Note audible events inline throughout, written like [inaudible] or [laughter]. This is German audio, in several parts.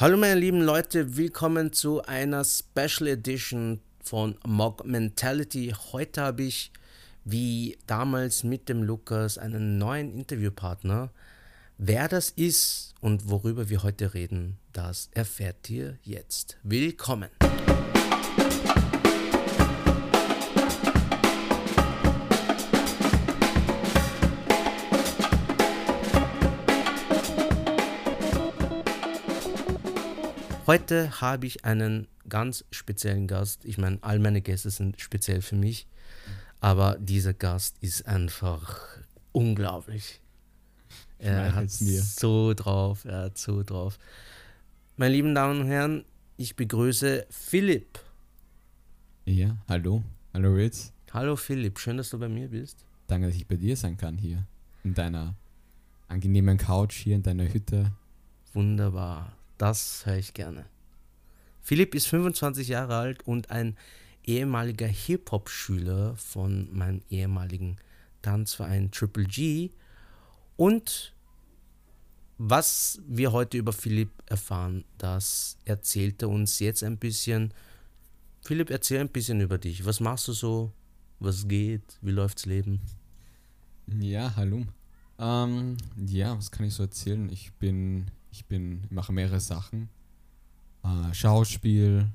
Hallo meine lieben Leute, willkommen zu einer Special Edition von Mock Mentality. Heute habe ich, wie damals mit dem Lukas, einen neuen Interviewpartner. Wer das ist und worüber wir heute reden, das erfährt ihr jetzt. Willkommen! Heute habe ich einen ganz speziellen Gast. Ich meine, all meine Gäste sind speziell für mich, aber dieser Gast ist einfach unglaublich. Er hat so drauf, er hat so drauf. Meine lieben Damen und Herren, ich begrüße Philipp. Ja, hallo. Hallo Ritz. Hallo Philipp, schön, dass du bei mir bist. Danke, dass ich bei dir sein kann hier. In deiner angenehmen Couch hier in deiner Hütte. Wunderbar. Das höre ich gerne. Philipp ist 25 Jahre alt und ein ehemaliger Hip-Hop-Schüler von meinem ehemaligen Tanzverein Triple G. Und was wir heute über Philipp erfahren, das erzählt er uns jetzt ein bisschen. Philipp, erzähl ein bisschen über dich. Was machst du so? Was geht? Wie läuft's Leben? Ja, hallo. Ähm, ja, was kann ich so erzählen? Ich bin ich bin, mache mehrere Sachen. Äh, Schauspiel,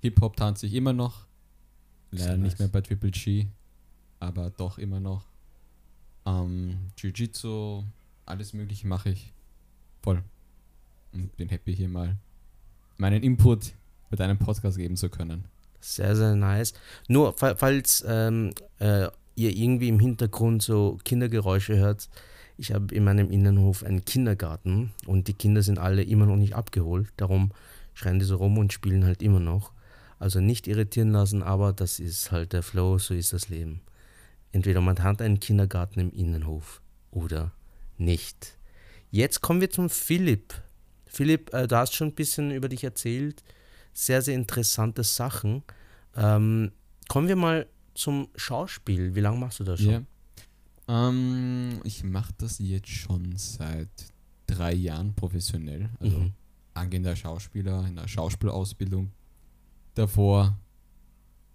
Hip-Hop tanze ich immer noch. Leider nicht mehr bei Triple G, aber doch immer noch. Ähm, Jiu-Jitsu, alles Mögliche mache ich. Voll. Und bin happy hier mal meinen Input mit einem Podcast geben zu können. Sehr, sehr nice. Nur, falls ähm, äh, ihr irgendwie im Hintergrund so Kindergeräusche hört, ich habe in meinem Innenhof einen Kindergarten und die Kinder sind alle immer noch nicht abgeholt. Darum schreien die so rum und spielen halt immer noch. Also nicht irritieren lassen, aber das ist halt der Flow, so ist das Leben. Entweder man hat einen Kindergarten im Innenhof oder nicht. Jetzt kommen wir zum Philipp. Philipp, äh, du hast schon ein bisschen über dich erzählt. Sehr, sehr interessante Sachen. Ähm, kommen wir mal zum Schauspiel. Wie lange machst du das schon? Ja. Ähm, ich mache das jetzt schon seit drei Jahren professionell. Also mhm. angehender Schauspieler in der Schauspielausbildung. Davor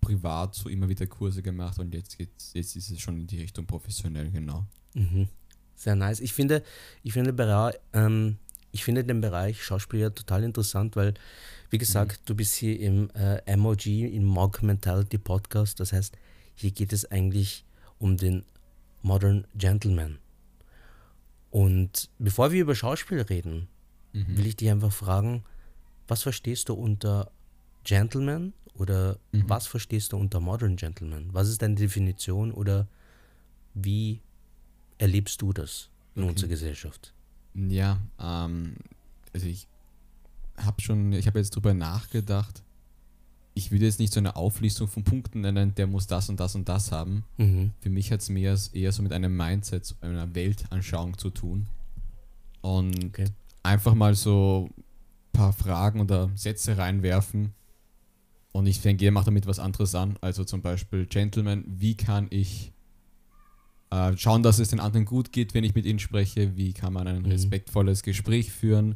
privat so immer wieder Kurse gemacht und jetzt geht's, jetzt ist es schon in die Richtung professionell, genau. Mhm. Sehr nice. Ich finde, ich finde, ähm, ich finde den Bereich Schauspiel ja total interessant, weil, wie gesagt, mhm. du bist hier im äh, MOG, im Mog Mentality Podcast. Das heißt, hier geht es eigentlich um den Modern Gentleman. Und bevor wir über Schauspiel reden, mhm. will ich dich einfach fragen, was verstehst du unter Gentleman oder mhm. was verstehst du unter Modern Gentleman? Was ist deine Definition oder wie erlebst du das in okay. unserer Gesellschaft? Ja, ähm, also ich habe schon, ich habe jetzt drüber nachgedacht, ich würde jetzt nicht so eine Auflistung von Punkten nennen, der muss das und das und das haben. Mhm. Für mich hat es mehr eher so mit einem Mindset, einer Weltanschauung zu tun. Und okay. einfach mal so ein paar Fragen oder Sätze reinwerfen. Und ich denke, jeder macht damit was anderes an. Also zum Beispiel, Gentleman, wie kann ich äh, schauen, dass es den anderen gut geht, wenn ich mit ihnen spreche? Wie kann man ein mhm. respektvolles Gespräch führen?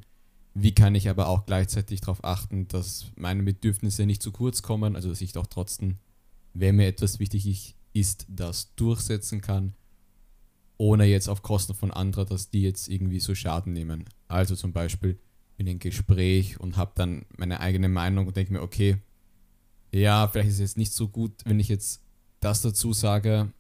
Wie kann ich aber auch gleichzeitig darauf achten, dass meine Bedürfnisse nicht zu kurz kommen, also dass ich doch trotzdem, wenn mir etwas wichtig ist, das durchsetzen kann, ohne jetzt auf Kosten von anderen, dass die jetzt irgendwie so Schaden nehmen. Also zum Beispiel in ein Gespräch und habe dann meine eigene Meinung und denke mir, okay, ja, vielleicht ist es jetzt nicht so gut, wenn ich jetzt das dazu sage,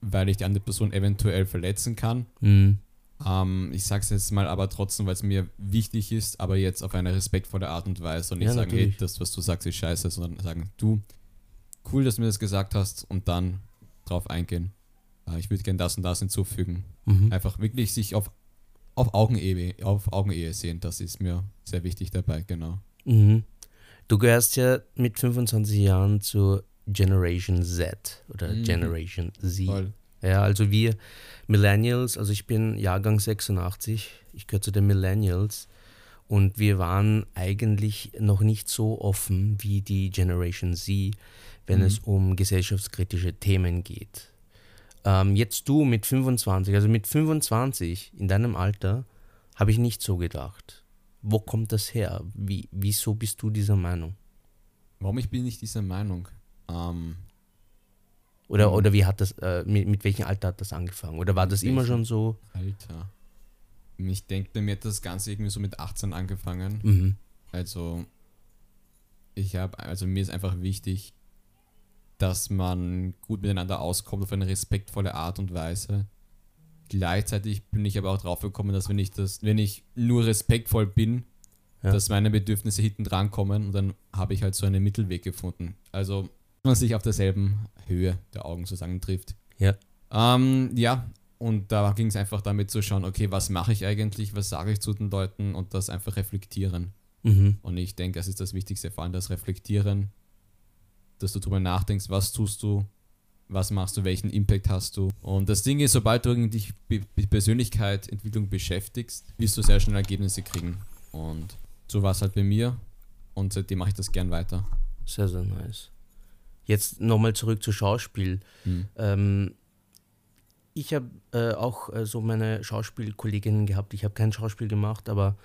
weil ich die andere Person eventuell verletzen kann. Mhm. Ähm, ich sage es jetzt mal aber trotzdem, weil es mir wichtig ist, aber jetzt auf eine respektvolle Art und Weise und nicht ja, sagen, natürlich. hey, das, was du sagst, ist scheiße, sondern sagen, du, cool, dass du mir das gesagt hast und dann drauf eingehen. Äh, ich würde gerne das und das hinzufügen. Mhm. Einfach wirklich sich auf, auf, Augenehe, auf Augenehe sehen, das ist mir sehr wichtig dabei, genau. Mhm. Du gehörst ja mit 25 Jahren zur Generation Z oder mhm. Generation Z. Voll. Ja, also wir Millennials, also ich bin Jahrgang 86, ich gehöre zu den Millennials und wir waren eigentlich noch nicht so offen wie die Generation Z, wenn mhm. es um gesellschaftskritische Themen geht. Ähm, jetzt du mit 25, also mit 25 in deinem Alter, habe ich nicht so gedacht. Wo kommt das her? Wie, wieso bist du dieser Meinung? Warum ich bin nicht dieser Meinung? Ähm, oder, mhm. oder wie hat das, äh, mit, mit welchem Alter hat das angefangen? Oder war das immer schon so? Alter. Ich denke, bei mir hat das Ganze irgendwie so mit 18 angefangen. Mhm. Also, ich habe, also mir ist einfach wichtig, dass man gut miteinander auskommt auf eine respektvolle Art und Weise. Gleichzeitig bin ich aber auch drauf gekommen, dass wenn ich das, wenn ich nur respektvoll bin, ja. dass meine Bedürfnisse hinten dran kommen und dann habe ich halt so einen Mittelweg gefunden. Also man sich auf derselben Höhe der Augen sozusagen trifft. Ja. Ähm, ja, und da ging es einfach damit zu schauen, okay, was mache ich eigentlich, was sage ich zu den Leuten und das einfach reflektieren. Mhm. Und ich denke, das ist das Wichtigste, vor allem das Reflektieren, dass du darüber nachdenkst, was tust du, was machst du, welchen Impact hast du. Und das Ding ist, sobald du dich mit Persönlichkeit, Entwicklung beschäftigst, wirst du sehr schnell Ergebnisse kriegen. Und so war es halt bei mir und seitdem mache ich das gern weiter. Sehr, sehr nice. Jetzt nochmal zurück zu Schauspiel. Hm. Ähm, ich habe äh, auch äh, so meine Schauspielkolleginnen gehabt. Ich habe kein Schauspiel gemacht, aber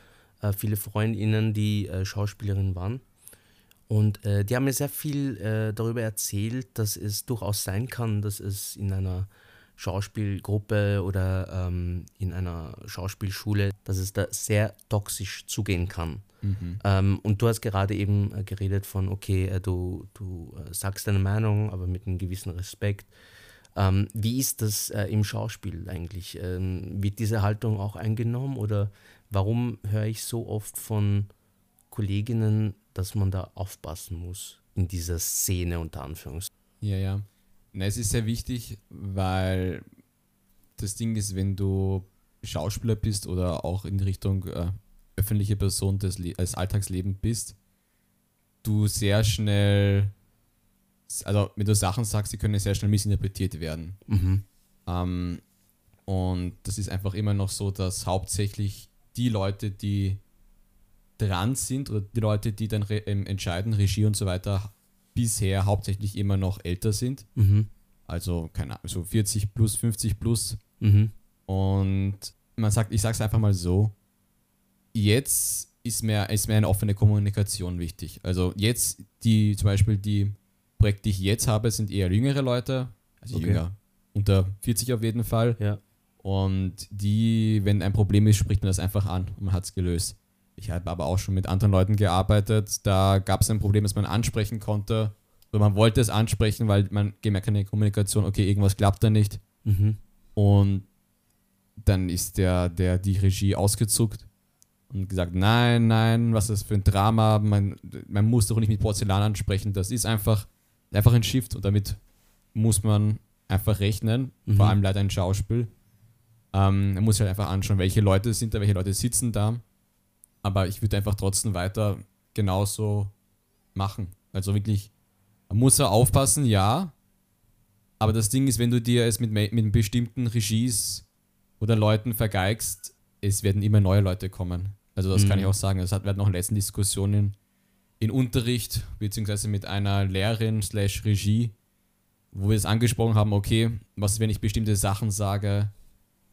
äh, viele Freundinnen, die äh, Schauspielerinnen waren. Und äh, die haben mir sehr viel äh, darüber erzählt, dass es durchaus sein kann, dass es in einer Schauspielgruppe oder ähm, in einer Schauspielschule, dass es da sehr toxisch zugehen kann. Mhm. Ähm, und du hast gerade eben äh, geredet von, okay, äh, du, du äh, sagst deine Meinung, aber mit einem gewissen Respekt. Ähm, wie ist das äh, im Schauspiel eigentlich? Ähm, wird diese Haltung auch eingenommen oder warum höre ich so oft von Kolleginnen, dass man da aufpassen muss in dieser Szene unter Anführungszeichen? Ja, ja. Na, es ist sehr wichtig, weil das Ding ist, wenn du Schauspieler bist oder auch in Richtung äh, öffentliche Person des, des Alltagslebens bist, du sehr schnell, also wenn du Sachen sagst, die können sehr schnell missinterpretiert werden. Mhm. Ähm, und das ist einfach immer noch so, dass hauptsächlich die Leute, die dran sind oder die Leute, die dann ähm, entscheiden, Regie und so weiter, bisher hauptsächlich immer noch älter sind. Mhm. Also, keine Ahnung, so 40 plus, 50 plus. Mhm. Und man sagt, ich sage es einfach mal so, jetzt ist mir, ist mir eine offene Kommunikation wichtig. Also jetzt, die zum Beispiel die Projekte, die ich jetzt habe, sind eher jüngere Leute, also okay. jünger, unter 40 auf jeden Fall. Ja. Und die, wenn ein Problem ist, spricht man das einfach an und man hat es gelöst. Ich habe aber auch schon mit anderen Leuten gearbeitet, da gab es ein Problem, das man ansprechen konnte. Oder man wollte es ansprechen, weil man gemerkt keine Kommunikation, okay, irgendwas klappt da nicht. Mhm. Und dann ist der, der die Regie ausgezuckt und gesagt, nein, nein, was ist das für ein Drama, man, man muss doch nicht mit Porzellan ansprechen, das ist einfach, einfach ein Shift und damit muss man einfach rechnen, mhm. vor allem leider ein Schauspiel. Ähm, man muss halt einfach anschauen, welche Leute sind da, welche Leute sitzen da. Aber ich würde einfach trotzdem weiter genauso machen. Also wirklich, man muss ja aufpassen, ja. Aber das Ding ist, wenn du dir es mit, mit bestimmten Regies oder Leuten vergeigst, es werden immer neue Leute kommen. Also das mhm. kann ich mhm. auch sagen. Es hat, wir hatten auch letzten Diskussionen in Unterricht, beziehungsweise mit einer Lehrerin slash Regie, wo wir es angesprochen haben, okay, was, wenn ich bestimmte Sachen sage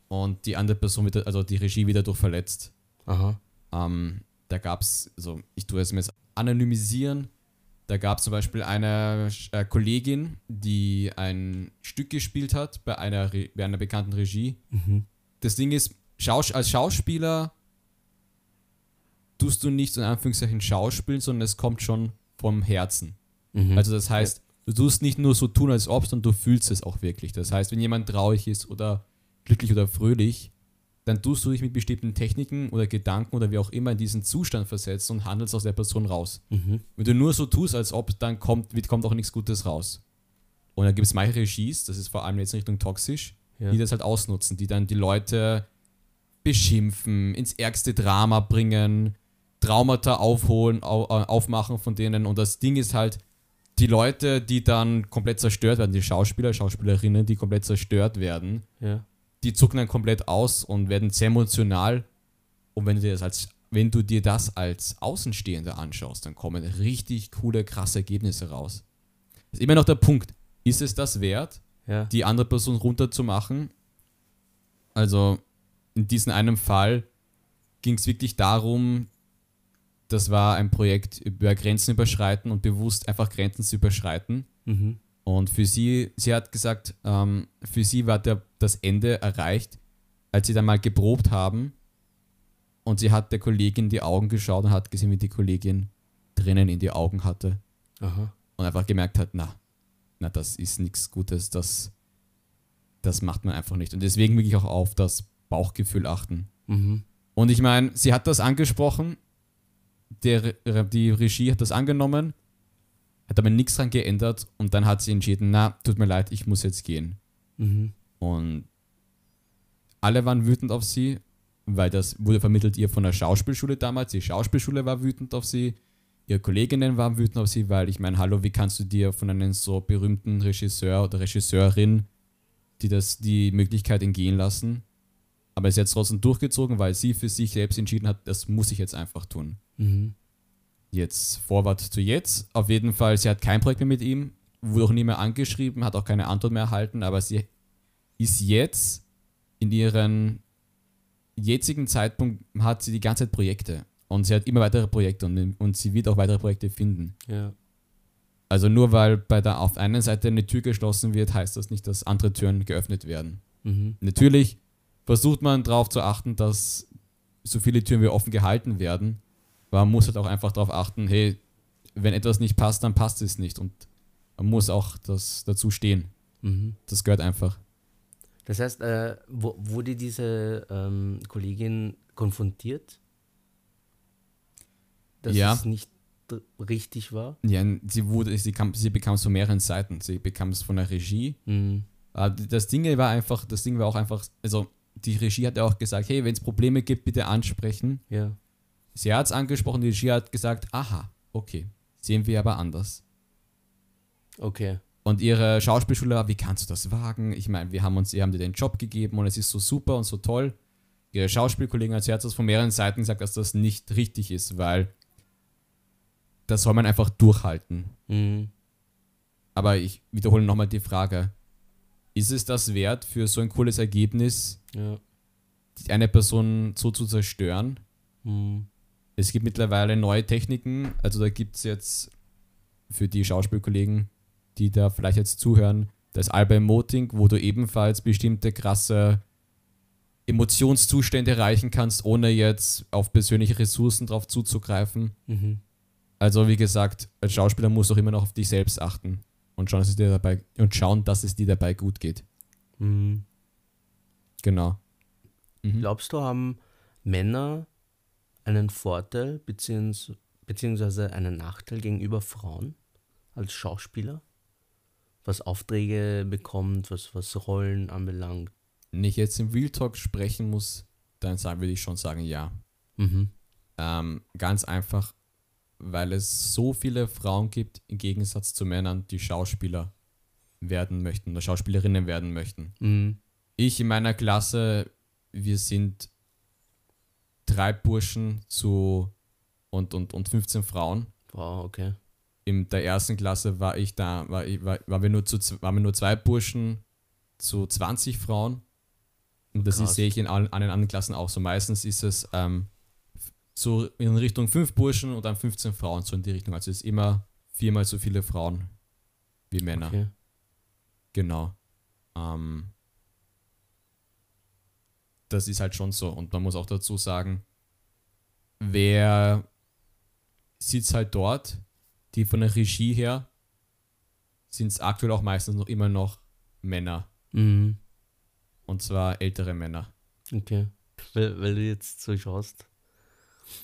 und die andere Person, wieder, also die Regie wieder durch verletzt. Aha. Ähm, da gab es, also ich tue es mir jetzt anonymisieren, da gab es zum Beispiel eine äh, Kollegin, die ein Stück gespielt hat bei einer, bei einer bekannten Regie. Mhm. Das Ding ist, Schaus als Schauspieler tust du nicht in Anführungszeichen schauspielen, sondern es kommt schon vom Herzen. Mhm. Also das heißt, du tust nicht nur so tun, als ob, sondern du fühlst es auch wirklich. Das heißt, wenn jemand traurig ist oder glücklich oder fröhlich, dann tust du dich mit bestimmten Techniken oder Gedanken oder wie auch immer in diesen Zustand versetzt und handelst aus der Person raus. Mhm. Wenn du nur so tust, als ob, dann kommt, kommt auch nichts Gutes raus. Und dann gibt es manche Regies, das ist vor allem jetzt in Richtung toxisch, ja. die das halt ausnutzen, die dann die Leute beschimpfen, ins ärgste Drama bringen, Traumata aufholen, au, äh, aufmachen von denen. Und das Ding ist halt, die Leute, die dann komplett zerstört werden, die Schauspieler, Schauspielerinnen, die komplett zerstört werden, ja. die zucken dann komplett aus und werden sehr emotional. Und wenn du dir das als, wenn du dir das als Außenstehender anschaust, dann kommen richtig coole, krasse Ergebnisse raus. Das ist immer noch der Punkt. Ist es das wert, ja. die andere Person runterzumachen? Also in diesem einen Fall ging es wirklich darum, das war ein Projekt über Grenzen überschreiten und bewusst einfach Grenzen zu überschreiten. Mhm. Und für sie, sie hat gesagt, ähm, für sie war der, das Ende erreicht, als sie dann mal geprobt haben und sie hat der Kollegin in die Augen geschaut und hat gesehen, wie die Kollegin Tränen in die Augen hatte Aha. und einfach gemerkt hat, na, na, das ist nichts Gutes, das, das macht man einfach nicht. Und deswegen will ich auch auf das Bauchgefühl achten. Mhm. Und ich meine, sie hat das angesprochen, der, die Regie hat das angenommen, hat aber nichts dran geändert und dann hat sie entschieden, na, tut mir leid, ich muss jetzt gehen. Mhm. Und alle waren wütend auf sie, weil das wurde vermittelt ihr von der Schauspielschule damals. Die Schauspielschule war wütend auf sie, ihre Kolleginnen waren wütend auf sie, weil ich meine, hallo, wie kannst du dir von einem so berühmten Regisseur oder Regisseurin die das die Möglichkeit entgehen lassen? Aber sie hat es trotzdem durchgezogen, weil sie für sich selbst entschieden hat, das muss ich jetzt einfach tun. Mhm. Jetzt Vorwart zu jetzt. Auf jeden Fall, sie hat kein Projekt mehr mit ihm, wurde auch nie mehr angeschrieben, hat auch keine Antwort mehr erhalten, aber sie ist jetzt in ihren jetzigen Zeitpunkt hat sie die ganze Zeit Projekte und sie hat immer weitere Projekte und, und sie wird auch weitere Projekte finden. Ja. Also nur weil bei der auf einer Seite eine Tür geschlossen wird, heißt das nicht, dass andere Türen geöffnet werden. Mhm. Natürlich versucht man darauf zu achten, dass so viele Türen wie offen gehalten werden, aber man muss halt auch einfach darauf achten, hey, wenn etwas nicht passt, dann passt es nicht und man muss auch das dazu stehen. Mhm. Das gehört einfach. Das heißt, äh, wo, wurde diese ähm, Kollegin konfrontiert? Dass Ja. es nicht richtig war? Ja, sie wurde, sie, kam, sie bekam es von mehreren Seiten. Sie bekam es von der Regie. Mhm. Das Ding war einfach, das Ding war auch einfach, also die Regie hat ja auch gesagt, hey, wenn es Probleme gibt, bitte ansprechen. Ja. Sie hat es angesprochen, die Regie hat gesagt, aha, okay, sehen wir aber anders. Okay. Und ihre Schauspielschule war, wie kannst du das wagen? Ich meine, wir haben uns, sie haben dir den Job gegeben und es ist so super und so toll. Ihre Schauspielkollegin hat, sie hat das von mehreren Seiten gesagt, dass das nicht richtig ist, weil das soll man einfach durchhalten. Mhm. Aber ich wiederhole nochmal die Frage. Ist es das wert, für so ein cooles Ergebnis Ja. eine Person so zu zerstören? Mhm. Es gibt mittlerweile neue Techniken. Also da gibt es jetzt für die Schauspielkollegen, die da vielleicht jetzt zuhören, das Alba-Emoting, wo du ebenfalls bestimmte krasse Emotionszustände erreichen kannst, ohne jetzt auf persönliche Ressourcen drauf zuzugreifen. Mhm. Also wie gesagt, als Schauspieler musst du auch immer noch auf dich selbst achten und schauen, dass es dir dabei und schauen, dass es dir dabei gut geht. Mhm. Genau. Mhm. Glaubst du, haben Männer einen Vorteil beziehungs beziehungsweise einen Nachteil gegenüber Frauen als Schauspieler? Was Aufträge bekommt, was, was Rollen anbelangt? Wenn ich jetzt im Real Talk sprechen muss, dann sagen, würde ich schon sagen, ja. Mhm. Ähm, ganz einfach, weil es so viele Frauen gibt, im Gegensatz zu Männern, die Schauspieler werden möchten oder Schauspielerinnen werden möchten. Mhm. Ich in meiner Klasse, wir sind drei Burschen zu und, und, und 15 Frauen. Wow, okay. In der ersten Klasse war ich da, war, ich, war, waren, wir nur zu, waren wir nur zwei Burschen zu 20 Frauen. Und das sehe ich in allen, allen anderen Klassen auch so. Meistens ist es ähm, so in Richtung fünf Burschen und dann 15 Frauen, so in die Richtung. Also es ist immer viermal so viele Frauen wie Männer. okay. Genau. Ähm, das ist halt schon so. Und man muss auch dazu sagen, wer sitzt halt dort, die von der Regie her, sind es aktuell auch meistens noch immer noch Männer. Mhm. Und zwar ältere Männer. Okay. Weil, weil du jetzt so schaust,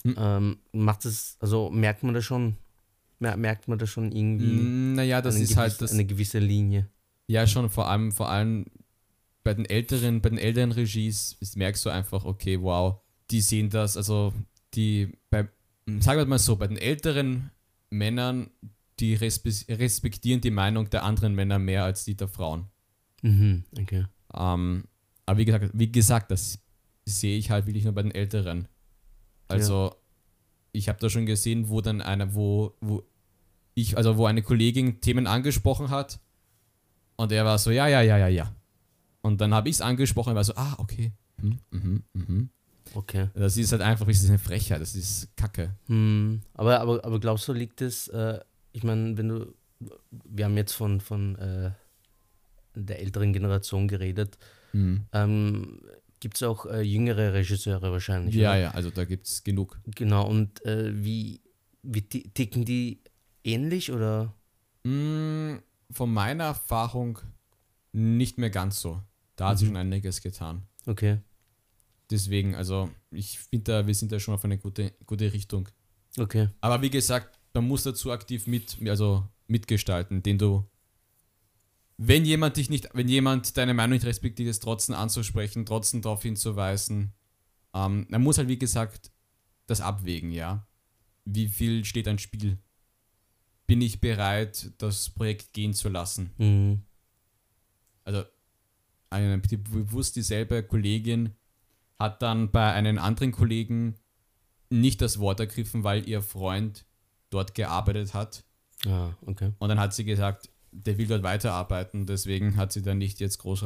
Hm. ähm, macht es, also merkt man das schon, mer merkt man das schon irgendwie Mm, Naja, das ist halt gewiss- das. eine gewisse Linie. Ja, schon, vor allem, vor allem bei den älteren, bei den älteren Regies merkst du einfach, okay, wow, die sehen das, also die, bei, sagen wir mal so, bei den älteren Männern, die respe respektieren die Meinung der anderen Männer mehr als die der Frauen. Mhm. Okay. Ähm, aber wie gesagt, wie gesagt, das sehe ich halt wirklich nur bei den Älteren. Also, ich habe da schon gesehen, wo dann einer, wo, wo ich, also wo eine Kollegin Themen angesprochen hat und er war so, ja, ja, ja, ja, ja. Und dann habe ich es angesprochen und war so, ah, okay. Hm, mhm, mhm. okay. Das ist halt einfach das ist eine Frechheit, das ist Kacke. Hm, aber, aber, aber glaubst du, liegt es, äh, ich meine, wenn du, wir haben jetzt von, von äh, der älteren Generation geredet, Mhm. ähm, gibt es auch äh, jüngere Regisseure wahrscheinlich. Ja, oder? ja, also da gibt es genug. Genau, und äh, wie, wie ti- ticken die ähnlich oder? Mm, von meiner Erfahrung nicht mehr ganz so. Da hat sich Mhm. schon einiges getan. Okay, Deswegen, also ich finde da, wir sind da schon auf eine gute, gute Richtung. okay. Aber wie gesagt, man muss dazu aktiv mit, also mitgestalten, den du, wenn jemand dich nicht, wenn jemand deine Meinung nicht respektiert, ist trotzdem anzusprechen, trotzdem darauf hinzuweisen. Ähm, man muss halt, wie gesagt, das abwägen, ja. Wie viel steht ein Spiel? Bin ich bereit, das Projekt gehen zu lassen? Mhm. also eine bewusst dieselbe Kollegin hat dann bei einem anderen Kollegen nicht das Wort ergriffen, weil ihr Freund dort gearbeitet hat. Ah, okay. Und dann hat sie gesagt, der will dort weiterarbeiten. Deswegen hat sie dann nicht jetzt groß,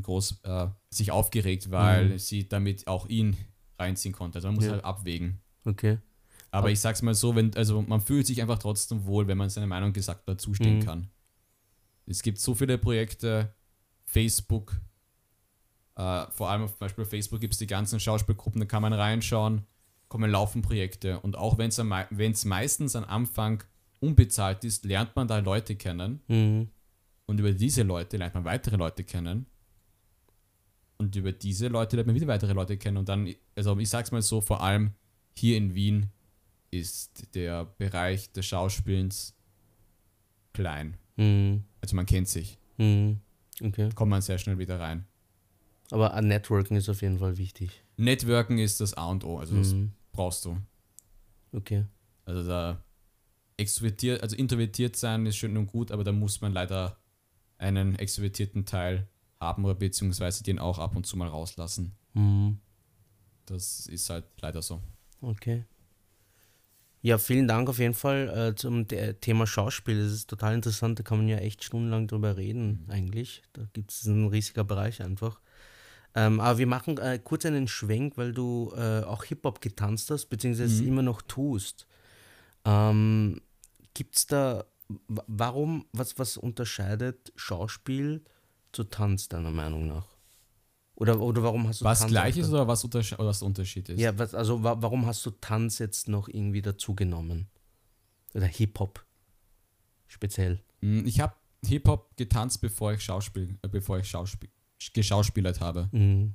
groß äh, sich aufgeregt, weil Mhm. sie damit auch ihn reinziehen konnte. Also man muss Ja. halt abwägen. Okay. Aber Aber- ich sag's mal so, wenn, also man fühlt sich einfach trotzdem wohl, wenn man seine Meinung gesagt dazu stehen Mhm. kann. Es gibt so viele Projekte, Facebook, äh, vor allem auf Beispiel Facebook gibt es die ganzen Schauspielgruppen, da kann man reinschauen, kommen laufen Projekte. Und auch wenn es meistens am Anfang unbezahlt ist, lernt man da Leute kennen. Mhm. Und über diese Leute lernt man weitere Leute kennen. Und über diese Leute lernt man wieder weitere Leute kennen. Und dann, also ich sag's mal so, vor allem hier in Wien ist der Bereich des Schauspielens klein. Mhm. Also man kennt sich. Mhm. Okay. Kommt man sehr schnell wieder rein. Aber ein Networking ist auf jeden Fall wichtig. Networken ist das A und O, also das Mhm. brauchst du. Okay. Also da extrovertiert, also introvertiert sein ist schön und gut, aber da muss man leider einen extrovertierten Teil haben oder beziehungsweise den auch ab und zu mal rauslassen. Mhm. Das ist halt leider so. Okay. Ja, vielen Dank auf jeden Fall äh, zum The- Thema Schauspiel. Das ist total interessant, da kann man ja echt stundenlang drüber reden, eigentlich. Da gibt es einen riesiger Bereich einfach. Ähm, aber wir machen äh, kurz einen Schwenk, weil du äh, auch Hip-Hop getanzt hast, beziehungsweise es Mhm. immer noch tust. Ähm, Gibt es da, wa- warum, was, was unterscheidet Schauspiel zu Tanz deiner Meinung nach? Oder, oder warum hast du Was Tanz gleich ist oder was, untersche oder was der Unterschied ist? ja, was, also wa warum hast du Tanz jetzt noch irgendwie dazugenommen? Oder Hip-Hop speziell. Mm, Ich habe Hip-Hop getanzt, bevor ich Schauspiel, äh, bevor ich Schauspiel, geschauspielert habe. Mhm.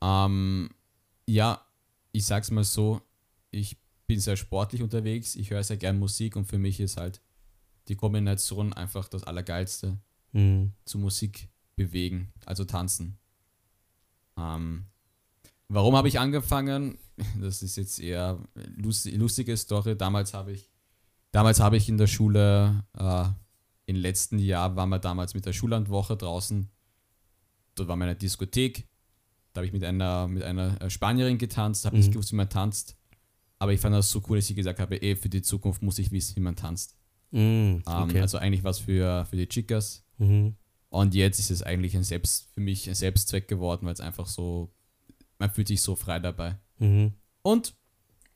Ähm, ja, ich sag's mal so, ich bin sehr sportlich unterwegs, ich höre sehr gern Musik und für mich ist halt die Kombination einfach das Allergeilste Mhm. zu Musik bewegen, also tanzen. Ähm, warum habe ich angefangen? [laughs] Das ist jetzt eher lust lustige Story. Damals habe ich, damals habe ich in der Schule, äh, im letzten Jahr waren wir damals mit der Schullandwoche draußen. Dort war meine Diskothek. Da habe ich mit einer, mit einer äh, Spanierin getanzt, habe Mhm. nicht gewusst, wie man tanzt. Aber ich fand das so cool, dass ich gesagt habe, ey, für die Zukunft muss ich wissen, wie man tanzt. Mhm. Ähm, Okay. Also eigentlich was für, für die Chicas. mhm. Und jetzt ist es eigentlich ein Selbst, für mich ein Selbstzweck geworden, weil es einfach so, man fühlt sich so frei dabei. Mhm. Und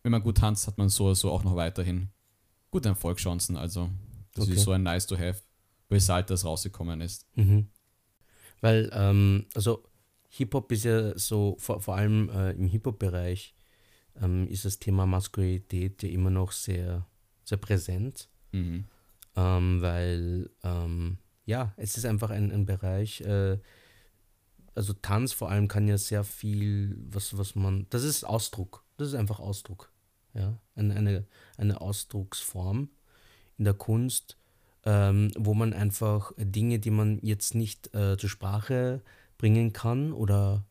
wenn man gut tanzt, hat man so so auch noch weiterhin gute Erfolgschancen. Also das Okay. ist so ein nice to have, weshalb das rausgekommen ist. Mhm. Weil, ähm, also Hip-Hop ist ja so, vor, vor allem äh, im Hip-Hop-Bereich ähm, ist das Thema Maskulinität ja immer noch sehr, sehr präsent. Mhm. ähm, weil ähm, ja, es ist einfach ein, ein Bereich, äh, also Tanz vor allem kann ja sehr viel, was, was man, das ist Ausdruck, das ist einfach Ausdruck, ja, eine, eine, eine Ausdrucksform in der Kunst, ähm, wo man einfach Dinge, die man jetzt nicht äh, zur Sprache bringen kann oder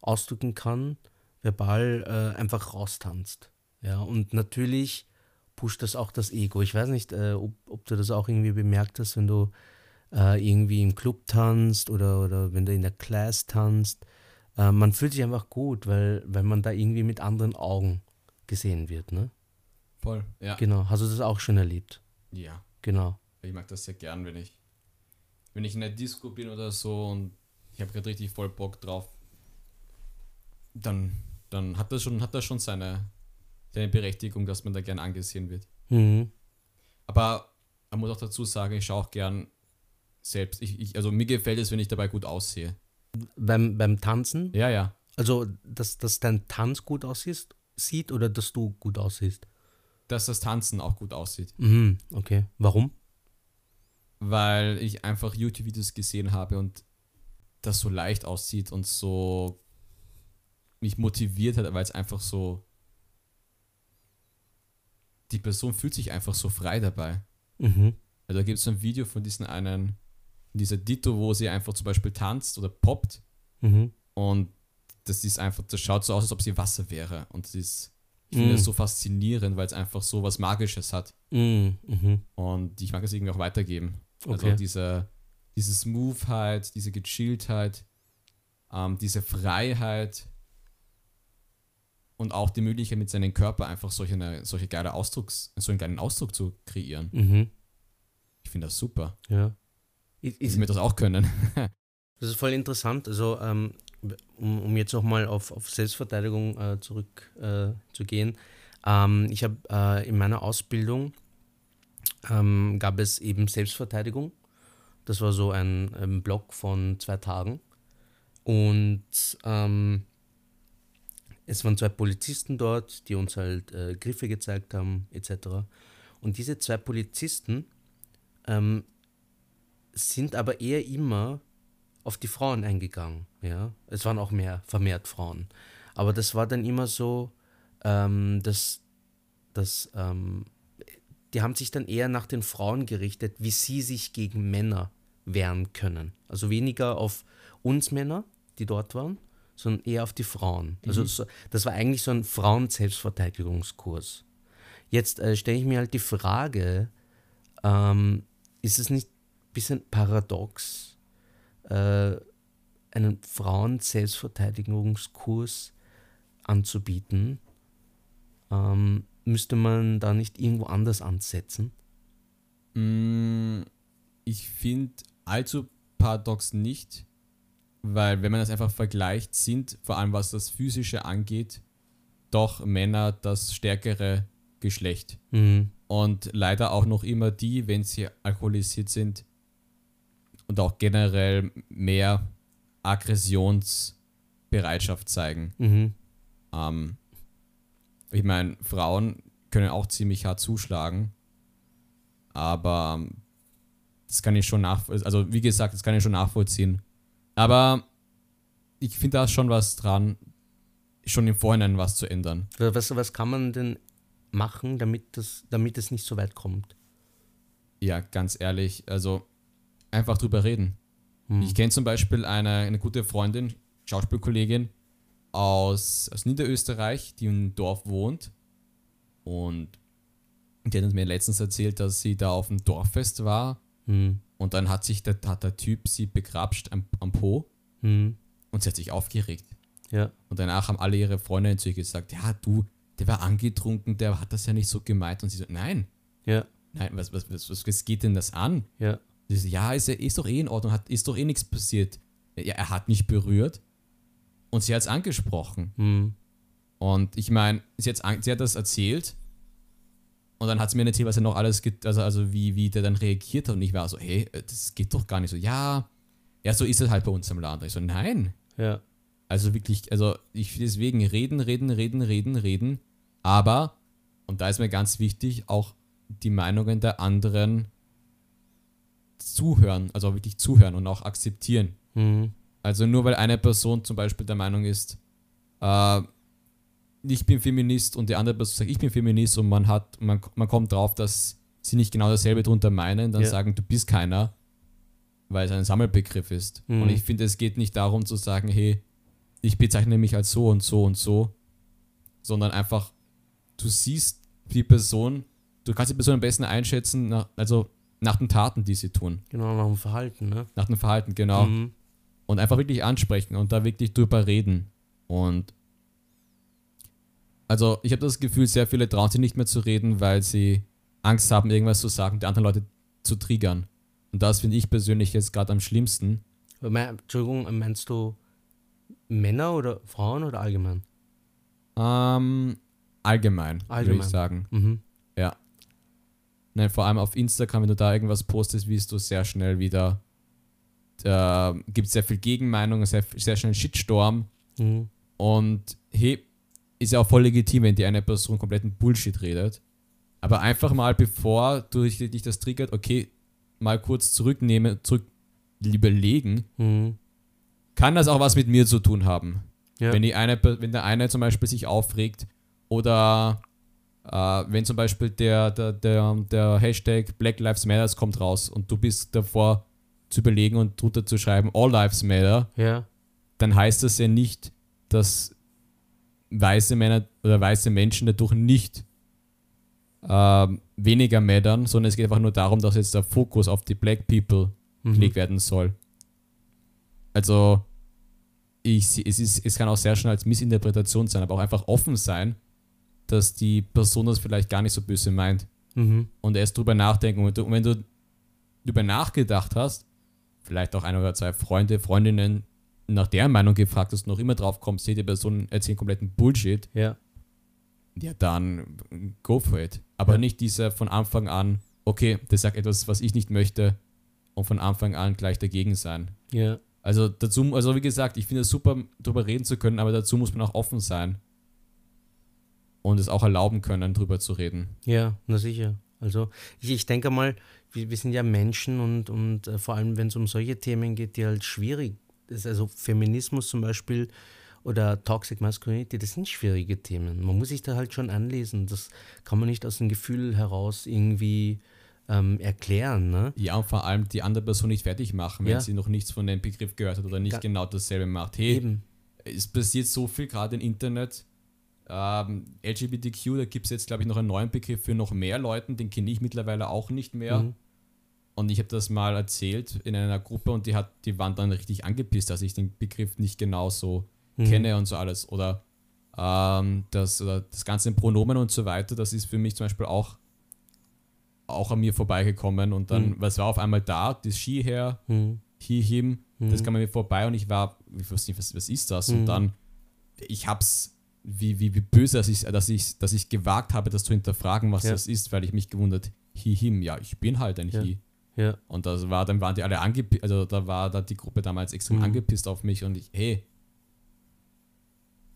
ausdrücken kann, verbal äh, einfach raustanzt, ja, und natürlich pusht das auch das Ego. Ich weiß nicht, äh, ob, ob du das auch irgendwie bemerkt hast, wenn du äh, irgendwie im Club tanzt oder, oder wenn du in der Class tanzt. Äh, man fühlt sich einfach gut, weil, weil man da irgendwie mit anderen Augen gesehen wird. Ne? Voll. Ja. Genau. Hast du das auch schon erlebt? ja. Genau. Ich mag das sehr gern, wenn ich, wenn ich in der Disco bin oder so und ich habe gerade richtig voll Bock drauf, dann dann hat das schon, hat das schon seine, seine Berechtigung, dass man da gern angesehen wird. Mhm. Aber man muss auch dazu sagen, ich schaue auch gern selbst. Ich, ich, also mir gefällt es, wenn ich dabei gut aussehe. Beim, beim Tanzen? Ja, ja. Also, dass, dass dein Tanz gut aussieht sieht oder dass du gut aussiehst? Dass das Tanzen auch gut aussieht. Mhm, okay. Warum? Weil ich einfach YouTube-Videos gesehen habe und das so leicht aussieht und so mich motiviert hat, weil es einfach so. Die Person fühlt sich einfach so frei dabei. Mhm. Also da gibt es so ein Video von diesen einen, dieser Dito, wo sie einfach zum Beispiel tanzt oder poppt Mhm. und das ist einfach, das schaut so aus, als ob sie Wasser wäre. Und das ist, ich finde Mhm. das so faszinierend, weil es einfach so was Magisches hat. Mhm. Mhm. Und ich mag es irgendwie auch weitergeben. Also Okay. diese, diese Smoothheit, diese Gechilltheit, ähm, diese Freiheit und auch die Möglichkeit mit seinem Körper einfach solche, eine, solche geile Ausdrucks, so einen geilen Ausdruck zu kreieren. Mhm. Ich finde das super. Ja. Ich, Ich ich, das auch können. [laughs] Das ist voll interessant. Also, ähm, um, um jetzt nochmal auf, auf Selbstverteidigung äh, zurückzugehen. Äh, zu gehen. ähm, ich habe äh, in meiner Ausbildung ähm, gab es eben Selbstverteidigung. Das war so ein, ein Block von zwei Tagen. Und ähm, es waren zwei Polizisten dort, die uns halt äh, Griffe gezeigt haben, etc. Und diese zwei Polizisten ähm, sind aber eher immer auf die Frauen eingegangen. Ja? Es waren auch mehr vermehrt Frauen. Aber das war dann immer so, ähm, dass, dass ähm, die haben sich dann eher nach den Frauen gerichtet, wie sie sich gegen Männer wehren können. Also weniger auf uns Männer, die dort waren, sondern eher auf die Frauen. Also so, das war eigentlich so ein Frauen-Selbstverteidigungskurs. Jetzt äh, stelle ich mir halt die Frage, ähm, ist es nicht ein bisschen paradox, äh, einen Frauen-Selbstverteidigungskurs anzubieten? Ähm, müsste man da nicht irgendwo anders ansetzen? Mm, Ich finde allzu paradox nicht, weil wenn man das einfach vergleicht, sind vor allem was das Physische angeht, doch Männer das stärkere Geschlecht. Mhm. Und leider auch noch immer die, wenn sie alkoholisiert sind und auch generell mehr Aggressionsbereitschaft zeigen. Mhm. Ähm, ich meine, Frauen können auch ziemlich hart zuschlagen, aber ähm, das kann ich schon nachvollziehen. Also, wie gesagt, das kann ich schon nachvollziehen. Aber ich finde da ist schon was dran, schon im Vorhinein was zu ändern. Was, was kann man denn machen, damit, das, damit es nicht so weit kommt? Ja, ganz ehrlich, also einfach drüber reden. Hm. Ich kenne zum Beispiel eine, eine gute Freundin, Schauspielkollegin aus, aus Niederösterreich, die im Dorf wohnt. Und die hat mir letztens erzählt, dass sie da auf dem Dorffest war. Hm. Und dann hat sich der, hat der Typ sie begrapscht am, am Po Hm. und sie hat sich aufgeregt. Ja. Und danach haben alle ihre Freundinnen zu ihr gesagt, ja, du, der war angetrunken, der hat das ja nicht so gemeint. Und sie so, nein, Ja. nein, was, was, was, was, geht denn das an? Ja. Sie so, ja, ist, ist doch eh in Ordnung, hat, ist doch eh nichts passiert. Ja, er hat mich berührt und sie hat es angesprochen. Hm. Und ich meine, sie, sie hat das erzählt und dann hat sie mir erzählt, was er noch alles, also, also wie, wie der dann reagiert hat. Und ich war so, hey, das geht doch gar nicht so. Ja, ja, so ist es halt bei uns im Laden. Ich so, nein. Ja. Also wirklich, also ich deswegen reden, reden, reden, reden, reden. Aber, und da ist mir ganz wichtig, auch die Meinungen der anderen zuhören, also wirklich zuhören und auch akzeptieren. Hm. Also nur weil eine Person zum Beispiel der Meinung ist, äh, ich bin Feminist und die andere Person sagt, ich bin Feminist und man hat, man, man kommt drauf, dass sie nicht genau dasselbe drunter meinen, dann Ja. sagen, du bist keiner, weil es ein Sammelbegriff ist. Mhm. Und ich finde, es geht nicht darum zu sagen, hey, ich bezeichne mich als so und so und so, sondern einfach, du siehst die Person, du kannst die Person am besten einschätzen, nach, also nach den Taten, die sie tun, Genau, nach dem Verhalten, ne? nach dem Verhalten, genau Mhm. und einfach wirklich ansprechen und da wirklich drüber reden. Und also ich habe das Gefühl, sehr viele trauen sich nicht mehr zu reden, weil sie Angst haben, irgendwas zu sagen, die anderen Leute zu triggern. Und das finde ich persönlich jetzt gerade am schlimmsten. Me- Entschuldigung, meinst du Männer oder Frauen oder allgemein? Ähm, allgemein, würde Allgemein. ich sagen. Mhm. Ja. Nein, vor allem auf Instagram, wenn du da irgendwas postest, wirst du sehr schnell wieder. Da gibt es sehr viel Gegenmeinung, sehr, sehr schnell Shitstorm. Mhm. Und hey, ist ja auch voll legitim, wenn die eine Person kompletten Bullshit redet. Aber einfach mal, bevor du dich das triggert, okay, mal kurz zurücknehmen, zurück überlegen, Mhm. kann das auch was mit mir zu tun haben? Ja. Wenn, die eine, wenn der eine zum Beispiel sich aufregt oder äh, wenn zum Beispiel der, der, der, der Hashtag Black Lives Matter kommt raus und du bist davor zu überlegen und drunter zu schreiben All Lives Matter, ja. dann heißt das ja nicht, dass weiße Männer oder weiße Menschen dadurch nicht ähm, weniger mattern, sondern es geht einfach nur darum, dass jetzt der Fokus auf die Black People Mhm. gelegt werden soll. Also, ich, es, ist, es kann auch sehr schnell als Missinterpretation sein, aber auch einfach offen sein, dass die Person das vielleicht gar nicht so böse meint Mhm. und erst drüber nachdenken. Und wenn du drüber nachgedacht hast, vielleicht auch ein oder zwei Freunde, Freundinnen nach deren Meinung gefragt hast noch immer drauf kommst, hey, die Person erzählt kompletten Bullshit, Ja. ja dann go for it. Aber Ja. nicht dieser von Anfang an, okay, der sagt etwas, was ich nicht möchte und von Anfang an gleich dagegen sein. Ja. Also dazu, also wie gesagt, ich finde es super, darüber reden zu können, aber dazu muss man auch offen sein und es auch erlauben können, drüber zu reden. Ja, na sicher. Also ich, ich denke mal, wir, wir sind ja Menschen und, und äh, vor allem, wenn es um solche Themen geht, die halt schwierig ist, also Feminismus zum Beispiel oder Toxic Masculinity, das sind schwierige Themen. Man muss sich da halt schon anlesen. Das kann man nicht aus dem Gefühl heraus irgendwie ähm, erklären. Ne? Ja, und vor allem die andere Person nicht fertig machen, wenn Ja. sie noch nichts von dem Begriff gehört hat oder nicht Ga- genau dasselbe macht. Hey, Eben. es passiert so viel gerade im Internet. Ähm, LGBTQ, da gibt es jetzt, glaube ich, noch einen neuen Begriff für noch mehr Leuten, den kenne ich mittlerweile auch nicht mehr. Mhm. Und ich habe das mal erzählt in einer Gruppe und die, hat, die waren dann richtig angepisst, dass ich den Begriff nicht genau so Mhm. kenne und so alles. Oder ähm, das, oder das ganze Pronomen und so weiter, das ist für mich zum Beispiel auch, auch an mir vorbeigekommen. Und dann, Mhm. was war auf einmal da? Das She her, Mhm. he, him, das Mhm. kam an mir vorbei und ich war, ich wusste nicht, was, was ist das? Mhm. Und dann, ich hab's, wie, wie, wie böse, dass ich, dass, ich, dass ich gewagt habe, das zu hinterfragen, was Ja. das ist, weil ich mich gewundert, he, him, ja, ich bin halt ein Ja. he. Ja. Und das war, dann waren die alle angepisst, also da war da die Gruppe damals extrem Mhm. angepisst auf mich und ich, hey,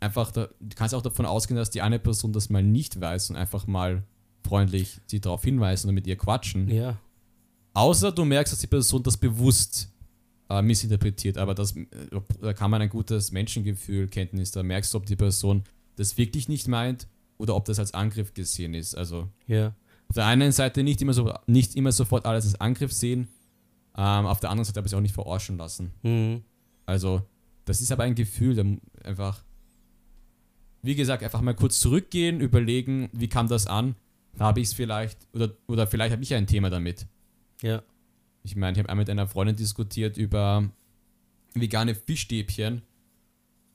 einfach, da, du kannst auch davon ausgehen, dass die eine Person das mal nicht weiß und einfach mal freundlich sie darauf hinweisen und mit ihr quatschen. Ja. Außer du merkst, dass die Person das bewusst äh, missinterpretiert, aber das, äh, da kann man ein gutes Menschengefühl, Kenntnis, da merkst du, ob die Person das wirklich nicht meint oder ob das als Angriff gesehen ist. Also Ja. Auf der einen Seite nicht immer, so, nicht immer sofort alles als Angriff sehen, ähm, auf der anderen Seite aber sich auch nicht verarschen lassen. Mhm. Also, das ist aber ein Gefühl, einfach, wie gesagt, einfach mal kurz zurückgehen, überlegen, wie kam das an? Habe ich es vielleicht, oder, oder vielleicht habe ich ja ein Thema damit. Ja. Ich meine, ich habe einmal mit einer Freundin diskutiert über vegane Fischstäbchen.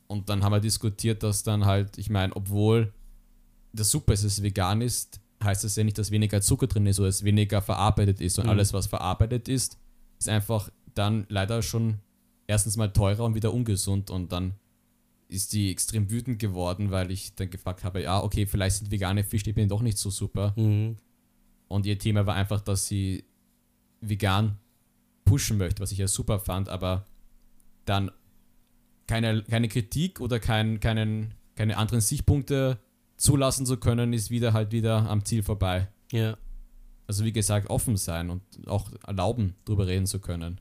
Und dann haben wir diskutiert, dass dann halt, ich meine, obwohl das super ist, dass es vegan ist, heißt das ja nicht, dass weniger Zucker drin ist oder es weniger verarbeitet ist. Und Mhm. alles, was verarbeitet ist, ist einfach dann leider schon erstens mal teurer und wieder ungesund. Und dann ist die extrem wütend geworden, weil ich dann gefragt habe, ja, okay, vielleicht sind vegane Fischstäbchen doch nicht so super. Mhm. Und ihr Thema war einfach, dass sie vegan pushen möchte, was ich ja super fand, aber dann keine, keine Kritik oder kein, keinen, keine anderen Sichtpunkte zulassen zu können, ist wieder halt wieder am Ziel vorbei. Ja. Also wie gesagt, offen sein und auch erlauben, drüber reden zu können.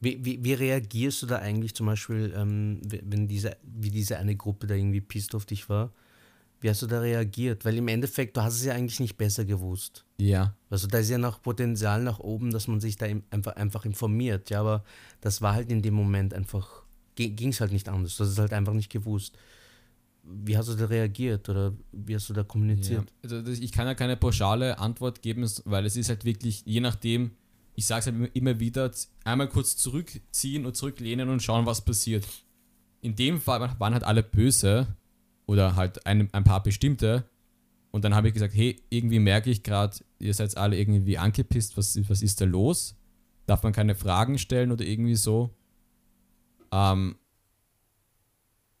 Wie, wie, wie reagierst du da eigentlich zum Beispiel, ähm, wenn diese, wie diese eine Gruppe da irgendwie pissed auf dich war? Wie hast du da reagiert? Weil im Endeffekt, du hast es ja eigentlich nicht besser gewusst. Ja. Also da ist ja noch Potenzial nach oben, dass man sich da einfach, einfach informiert. Ja, aber das war halt in dem Moment einfach, ging es halt nicht anders. Du hast es halt einfach nicht gewusst. Wie hast du da reagiert oder wie hast du da ja. kommuniziert? Also das, ich kann ja keine pauschale Antwort geben, weil es ist halt wirklich, je nachdem, ich sage es halt immer- wieder, einmal kurz zurückziehen und zurücklehnen und schauen, was passiert. In dem Fall waren halt alle böse oder halt ein, ein paar bestimmte. Und dann habe ich gesagt, hey, irgendwie merke ich gerade, ihr seid alle irgendwie angepisst, was, was ist da los? Darf man keine Fragen stellen oder irgendwie so? Ähm,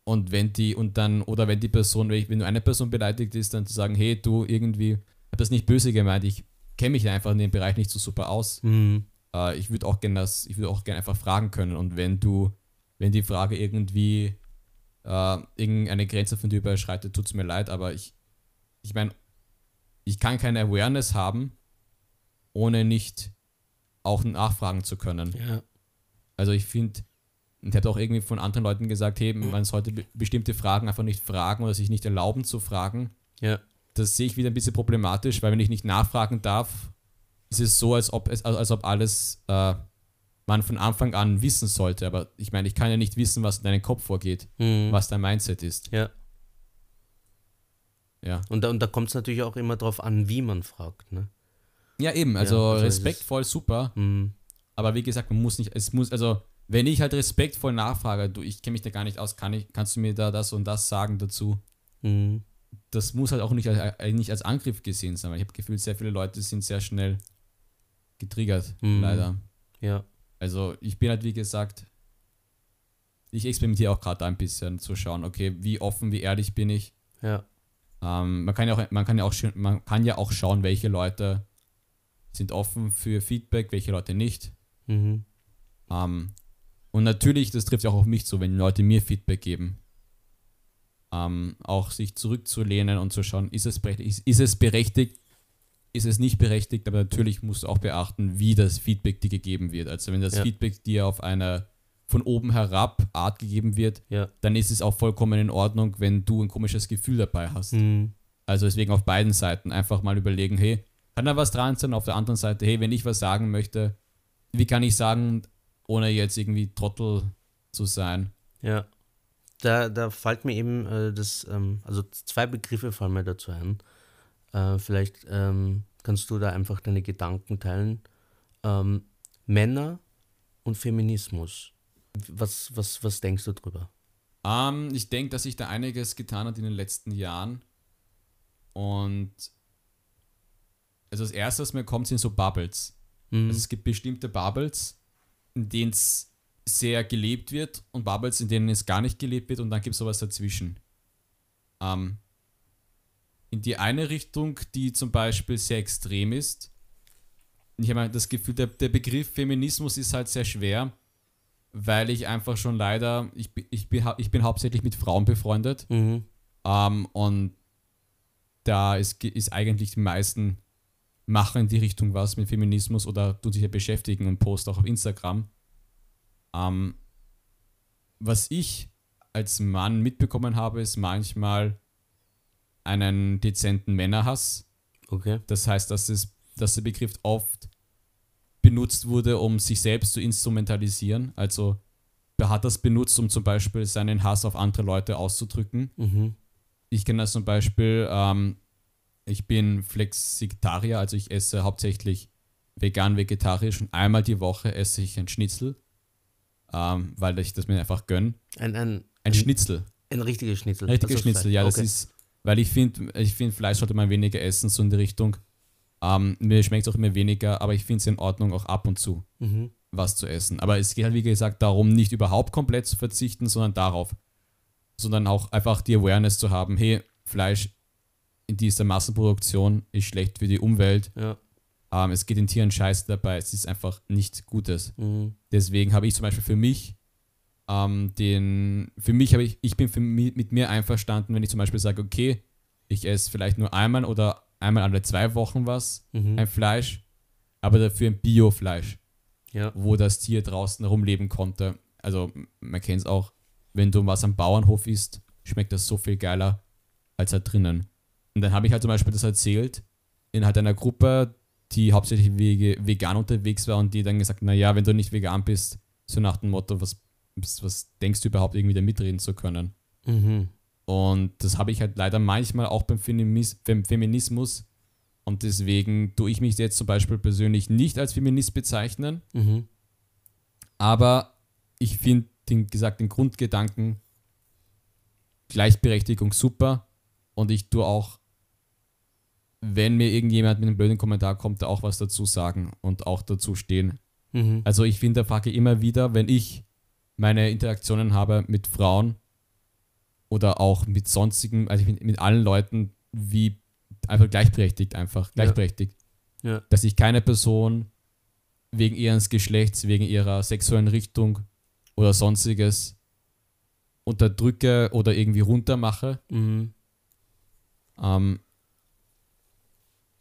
und wenn die, und dann, oder wenn die Person, wenn du eine Person beleidigt ist, dann zu sagen, hey, du irgendwie, ich habe das nicht böse gemeint, ich kenne mich einfach in dem Bereich nicht so super aus. Mhm. Äh, ich würde auch gerne das, ich würde auch gerne einfach fragen können. Und wenn du, wenn die Frage irgendwie äh, irgendeine Grenze von dir überschreitet, tut es mir leid, aber ich, ich meine, ich kann keine Awareness haben, ohne nicht auch nachfragen zu können. Ja. Also ich finde, und ich habe auch irgendwie von anderen Leuten gesagt, hey, man sollte be bestimmte Fragen einfach nicht fragen oder sich nicht erlauben zu fragen. Ja. Das sehe ich wieder ein bisschen problematisch, weil wenn ich nicht nachfragen darf, ist es so, als ob es, als ob alles äh, man von Anfang an wissen sollte. Aber ich meine, ich kann ja nicht wissen, was in deinem Kopf vorgeht, mhm. was dein Mindset ist. Ja. Ja. Und da, und da kommt es natürlich auch immer darauf an, wie man fragt, ne? Ja, eben, also, ja, also respektvoll, super. Mhm. Aber wie gesagt, man muss nicht, es muss, also wenn ich halt respektvoll nachfrage, du, ich kenne mich da gar nicht aus, kann ich, kannst du mir da das und das sagen dazu? Mhm. Das muss halt auch nicht als, nicht als Angriff gesehen sein, weil ich habe gefühlt, sehr viele Leute sind sehr schnell getriggert, mhm. leider. Ja. Also ich bin halt, wie gesagt, ich experimentiere auch gerade ein bisschen zu schauen, okay, wie offen, wie ehrlich bin ich. Ja. Ähm, man kann ja auch, man kann ja auch, man kann ja auch schauen, welche Leute sind offen für Feedback, welche Leute nicht. Mhm. Ähm, und natürlich, das trifft ja auch auf mich zu, wenn Leute mir Feedback geben. Ähm, auch sich zurückzulehnen und zu schauen, ist es, ist, ist es berechtigt, ist es nicht berechtigt, aber natürlich musst du auch beachten, wie das Feedback dir gegeben wird. Also wenn das ja. Feedback dir auf eine von oben herab Art gegeben wird, ja. dann ist es auch vollkommen in Ordnung, wenn du ein komisches Gefühl dabei hast. Mhm. Also deswegen auf beiden Seiten einfach mal überlegen, hey, kann da was dran sein? Auf der anderen Seite, hey, wenn ich was sagen möchte, wie kann ich sagen, ohne jetzt irgendwie Trottel zu sein? Ja. Da, da fällt mir eben äh, das, ähm, also zwei Begriffe fallen mir dazu ein. Äh, vielleicht ähm, kannst du da einfach deine Gedanken teilen. Ähm, Männer und Feminismus. Was, was, was denkst du drüber? Um, ähm, ich denke, dass sich da einiges getan hat in den letzten Jahren. Und also das erste, was mir kommt, sind so Bubbles. Mhm. Also es gibt bestimmte Bubbles, in denen es sehr gelebt wird und Bubbles, in denen es gar nicht gelebt wird und dann gibt es sowas dazwischen. Ähm, in die eine Richtung, die zum Beispiel sehr extrem ist. Ich habe das Gefühl, der, der Begriff Feminismus ist halt sehr schwer, weil ich einfach schon leider, ich, ich, bin, ich bin hauptsächlich mit Frauen befreundet mhm. ähm, und da ist, ist eigentlich die meisten machen in die Richtung was mit Feminismus oder tun sich ja beschäftigen und posten auch auf Instagram. Ähm, was ich als Mann mitbekommen habe, ist manchmal einen dezenten Männerhass. Okay. Das heißt, dass, es, dass der Begriff oft benutzt wurde, um sich selbst zu instrumentalisieren. Also er hat das benutzt, um zum Beispiel seinen Hass auf andere Leute auszudrücken. Mhm. Ich kenne das zum Beispiel, ähm, ich bin Flexitarier, also ich esse hauptsächlich vegan, vegetarisch und einmal die Woche esse ich ein Schnitzel, ähm, weil ich das mir einfach gönne. Ein, ein, ein, ein Schnitzel. Ein richtiges Schnitzel. Ein richtiges Schnitzel, ja, okay. das ist, weil ich finde, ich finde, Fleisch sollte man weniger essen, so in die Richtung. Ähm, mir schmeckt es auch immer weniger, aber ich finde es in Ordnung, auch ab und zu mhm. was zu essen. Aber es geht halt, wie gesagt, darum, nicht überhaupt komplett zu verzichten, sondern darauf. Sondern auch einfach die Awareness zu haben, hey, Fleisch in dieser Massenproduktion ist schlecht für die Umwelt. Ja. Ähm, es geht den Tieren scheiße dabei, es ist einfach nichts Gutes. Mhm. Deswegen habe ich zum Beispiel für mich ähm, den, für mich habe ich, ich bin für mich, mit mir einverstanden, wenn ich zum Beispiel sage, okay, ich esse vielleicht nur einmal oder einmal alle zwei Wochen was, mhm. ein Fleisch, aber dafür ein Biofleisch, ja. wo das Tier draußen rumleben konnte. Also man kennt es auch, wenn du was am Bauernhof isst, schmeckt das so viel geiler als da drinnen. Und dann habe ich halt zum Beispiel das erzählt in halt einer Gruppe, die hauptsächlich vegan unterwegs war und die dann gesagt, naja, wenn du nicht vegan bist, so nach dem Motto, was, was denkst du überhaupt irgendwie da mitreden zu können? Mhm. Und das habe ich halt leider manchmal auch beim Feminismus. Und deswegen tue ich mich jetzt zum Beispiel persönlich nicht als Feminist bezeichnen. Mhm. Aber ich finde den gesagt den Grundgedanken Gleichberechtigung super. Und ich tue auch, wenn mir irgendjemand mit einem blöden Kommentar kommt, da auch was dazu sagen und auch dazu stehen. Mhm. Also ich finde, da frage immer wieder, wenn ich meine Interaktionen habe mit Frauen, oder auch mit sonstigen, also mit, mit allen Leuten wie einfach gleichberechtigt, einfach gleichberechtigt. Ja. ja. Dass ich keine Person wegen ihres Geschlechts, wegen ihrer sexuellen Richtung oder sonstiges unterdrücke oder irgendwie runtermache. Mhm. Ähm,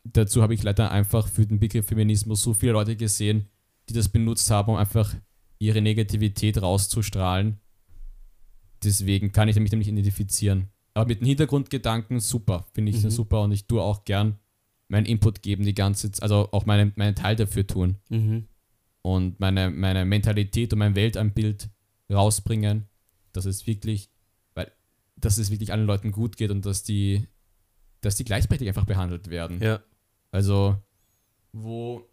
dazu habe ich leider einfach für den Begriff Feminismus so viele Leute gesehen, die das benutzt haben, um einfach ihre Negativität rauszustrahlen. Deswegen kann ich mich damit identifizieren. Aber mit den Hintergrundgedanken super, finde ich mhm. super und ich tue auch gern meinen Input geben die ganze Zeit, also auch meinen, meinen Teil dafür tun. Mhm. Und meine, meine Mentalität und mein Weltanbild rausbringen, dass es wirklich, weil, dass es wirklich allen Leuten gut geht und dass die, dass die gleichberechtigt einfach behandelt werden. Ja. Also, wo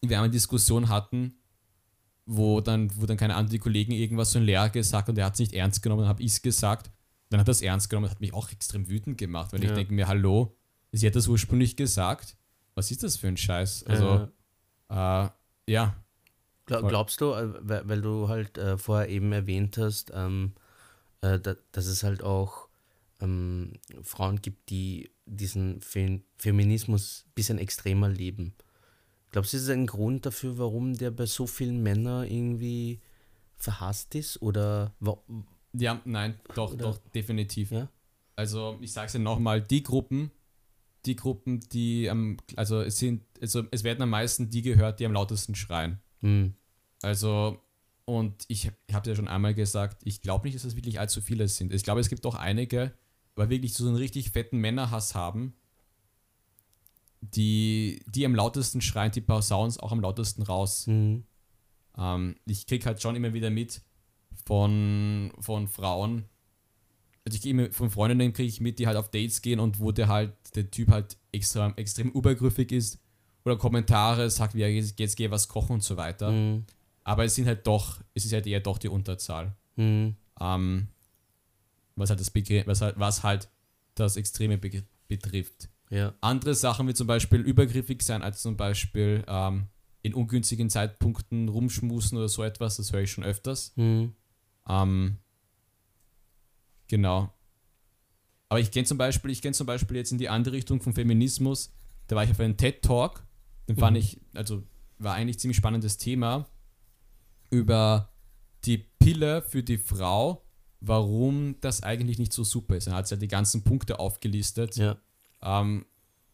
wir eine Diskussion hatten, wo dann, wo dann keine anderen Kollegen irgendwas so ein Lehrer gesagt und er hat es nicht ernst genommen, dann habe ich es gesagt. Dann hat er es ernst genommen, das hat mich auch extrem wütend gemacht, weil ja. ich denke mir, hallo, sie hat das ursprünglich gesagt. Was ist das für ein Scheiß? Also, ja. Äh, ja. Glaub, glaubst du, äh, weil, weil du halt äh, vorher eben erwähnt hast, ähm, äh, da, dass es halt auch ähm, Frauen gibt, die diesen Fe Feminismus ein bisschen extremer leben. Glaubst du, das ist ein Grund dafür, warum der bei so vielen Männern irgendwie verhasst ist? Oder ja, nein, doch, oder? doch, definitiv. Ja? Also ich sage es ja nochmal, die Gruppen, die Gruppen, die am, also es sind, also es werden am meisten die gehört, die am lautesten schreien. Hm. Also, und ich, habe ja schon einmal gesagt, ich glaube nicht, dass es wirklich allzu viele sind. Ich glaube, es gibt auch einige, weil wirklich so einen richtig fetten Männerhass haben, die, die am lautesten schreien, die Sounds auch am lautesten raus. Mhm. Ähm, ich krieg halt schon immer wieder mit von, von Frauen, also ich gehe immer von Freundinnen kriege ich mit, die halt auf Dates gehen und wo der halt, der Typ halt extra, extrem übergriffig ist oder Kommentare sagt, wie er jetzt, jetzt gehe was kochen und so weiter. Mhm. Aber es sind halt doch, es ist halt eher doch die Unterzahl. Mhm. Ähm, was halt das Begriff, was halt, was halt das Extreme be betrifft. Ja. Andere Sachen wie zum Beispiel übergriffig sein, als zum Beispiel ähm, in ungünstigen Zeitpunkten rumschmusen oder so etwas, das höre ich schon öfters. Mhm. Ähm, genau. Aber ich kenne zum Beispiel, ich kenne zum Beispiel jetzt in die andere Richtung vom Feminismus, da war ich auf einem TED Talk, den fand mhm. ich, also war eigentlich ziemlich spannendes Thema über die Pille für die Frau warum das eigentlich nicht so super ist. Er hat ja die ganzen Punkte aufgelistet, ja. ähm,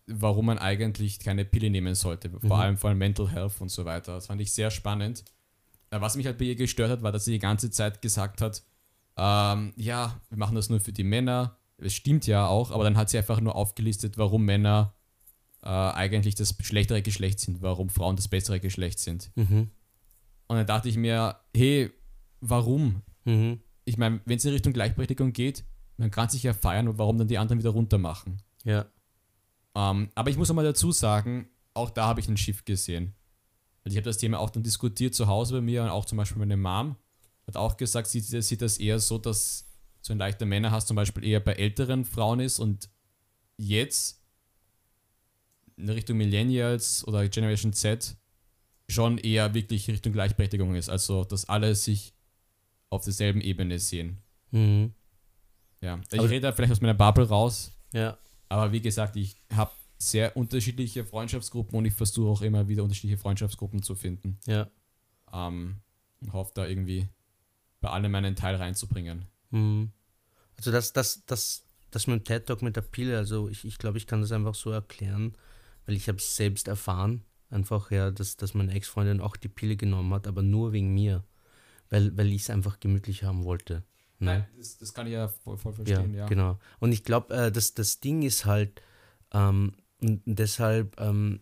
warum man eigentlich keine Pille nehmen sollte, vor mhm. allem vor allem Mental Health und so weiter. Das fand ich sehr spannend. Äh, was mich halt bei ihr gestört hat, war, dass sie die ganze Zeit gesagt hat, ähm, ja, wir machen das nur für die Männer. Es stimmt ja auch, aber dann hat sie einfach nur aufgelistet, warum Männer äh, eigentlich das schlechtere Geschlecht sind, warum Frauen das bessere Geschlecht sind. Mhm. Und dann dachte ich mir, hey, warum? Mhm ich meine, wenn es in Richtung Gleichberechtigung geht, man kann sich ja feiern und warum dann die anderen wieder runter machen. Ja. Ähm, aber ich muss auch mal dazu sagen, auch da habe ich ein Schiff gesehen. Also ich habe das Thema auch dann diskutiert zu Hause bei mir und auch zum Beispiel meine Mom hat auch gesagt, sie sieht das eher so, dass so ein leichter Männerhass zum Beispiel eher bei älteren Frauen ist und jetzt in Richtung Millennials oder Generation Z schon eher wirklich Richtung Gleichberechtigung ist. Also, dass alle sich auf derselben Ebene sehen. Mhm. Ja, ich aber rede da vielleicht aus meiner Bubble raus. Ja. Aber wie gesagt, ich habe sehr unterschiedliche Freundschaftsgruppen und ich versuche auch immer wieder unterschiedliche Freundschaftsgruppen zu finden. Ja. Ähm, und hoffe da irgendwie bei allem meinen Teil reinzubringen. Mhm. Also das, das, das, das mit dem TED Talk mit der Pille, also ich, ich glaube, ich kann das einfach so erklären, weil ich habe es selbst erfahren, einfach ja, dass, dass meine Ex-Freundin auch die Pille genommen hat, aber nur wegen mir weil, weil ich es einfach gemütlich haben wollte. Ne? Nein, das, das kann ich ja voll, voll verstehen, ja. ja. Genau. Und ich glaube, äh, das, das Ding ist halt, ähm, und deshalb, ähm,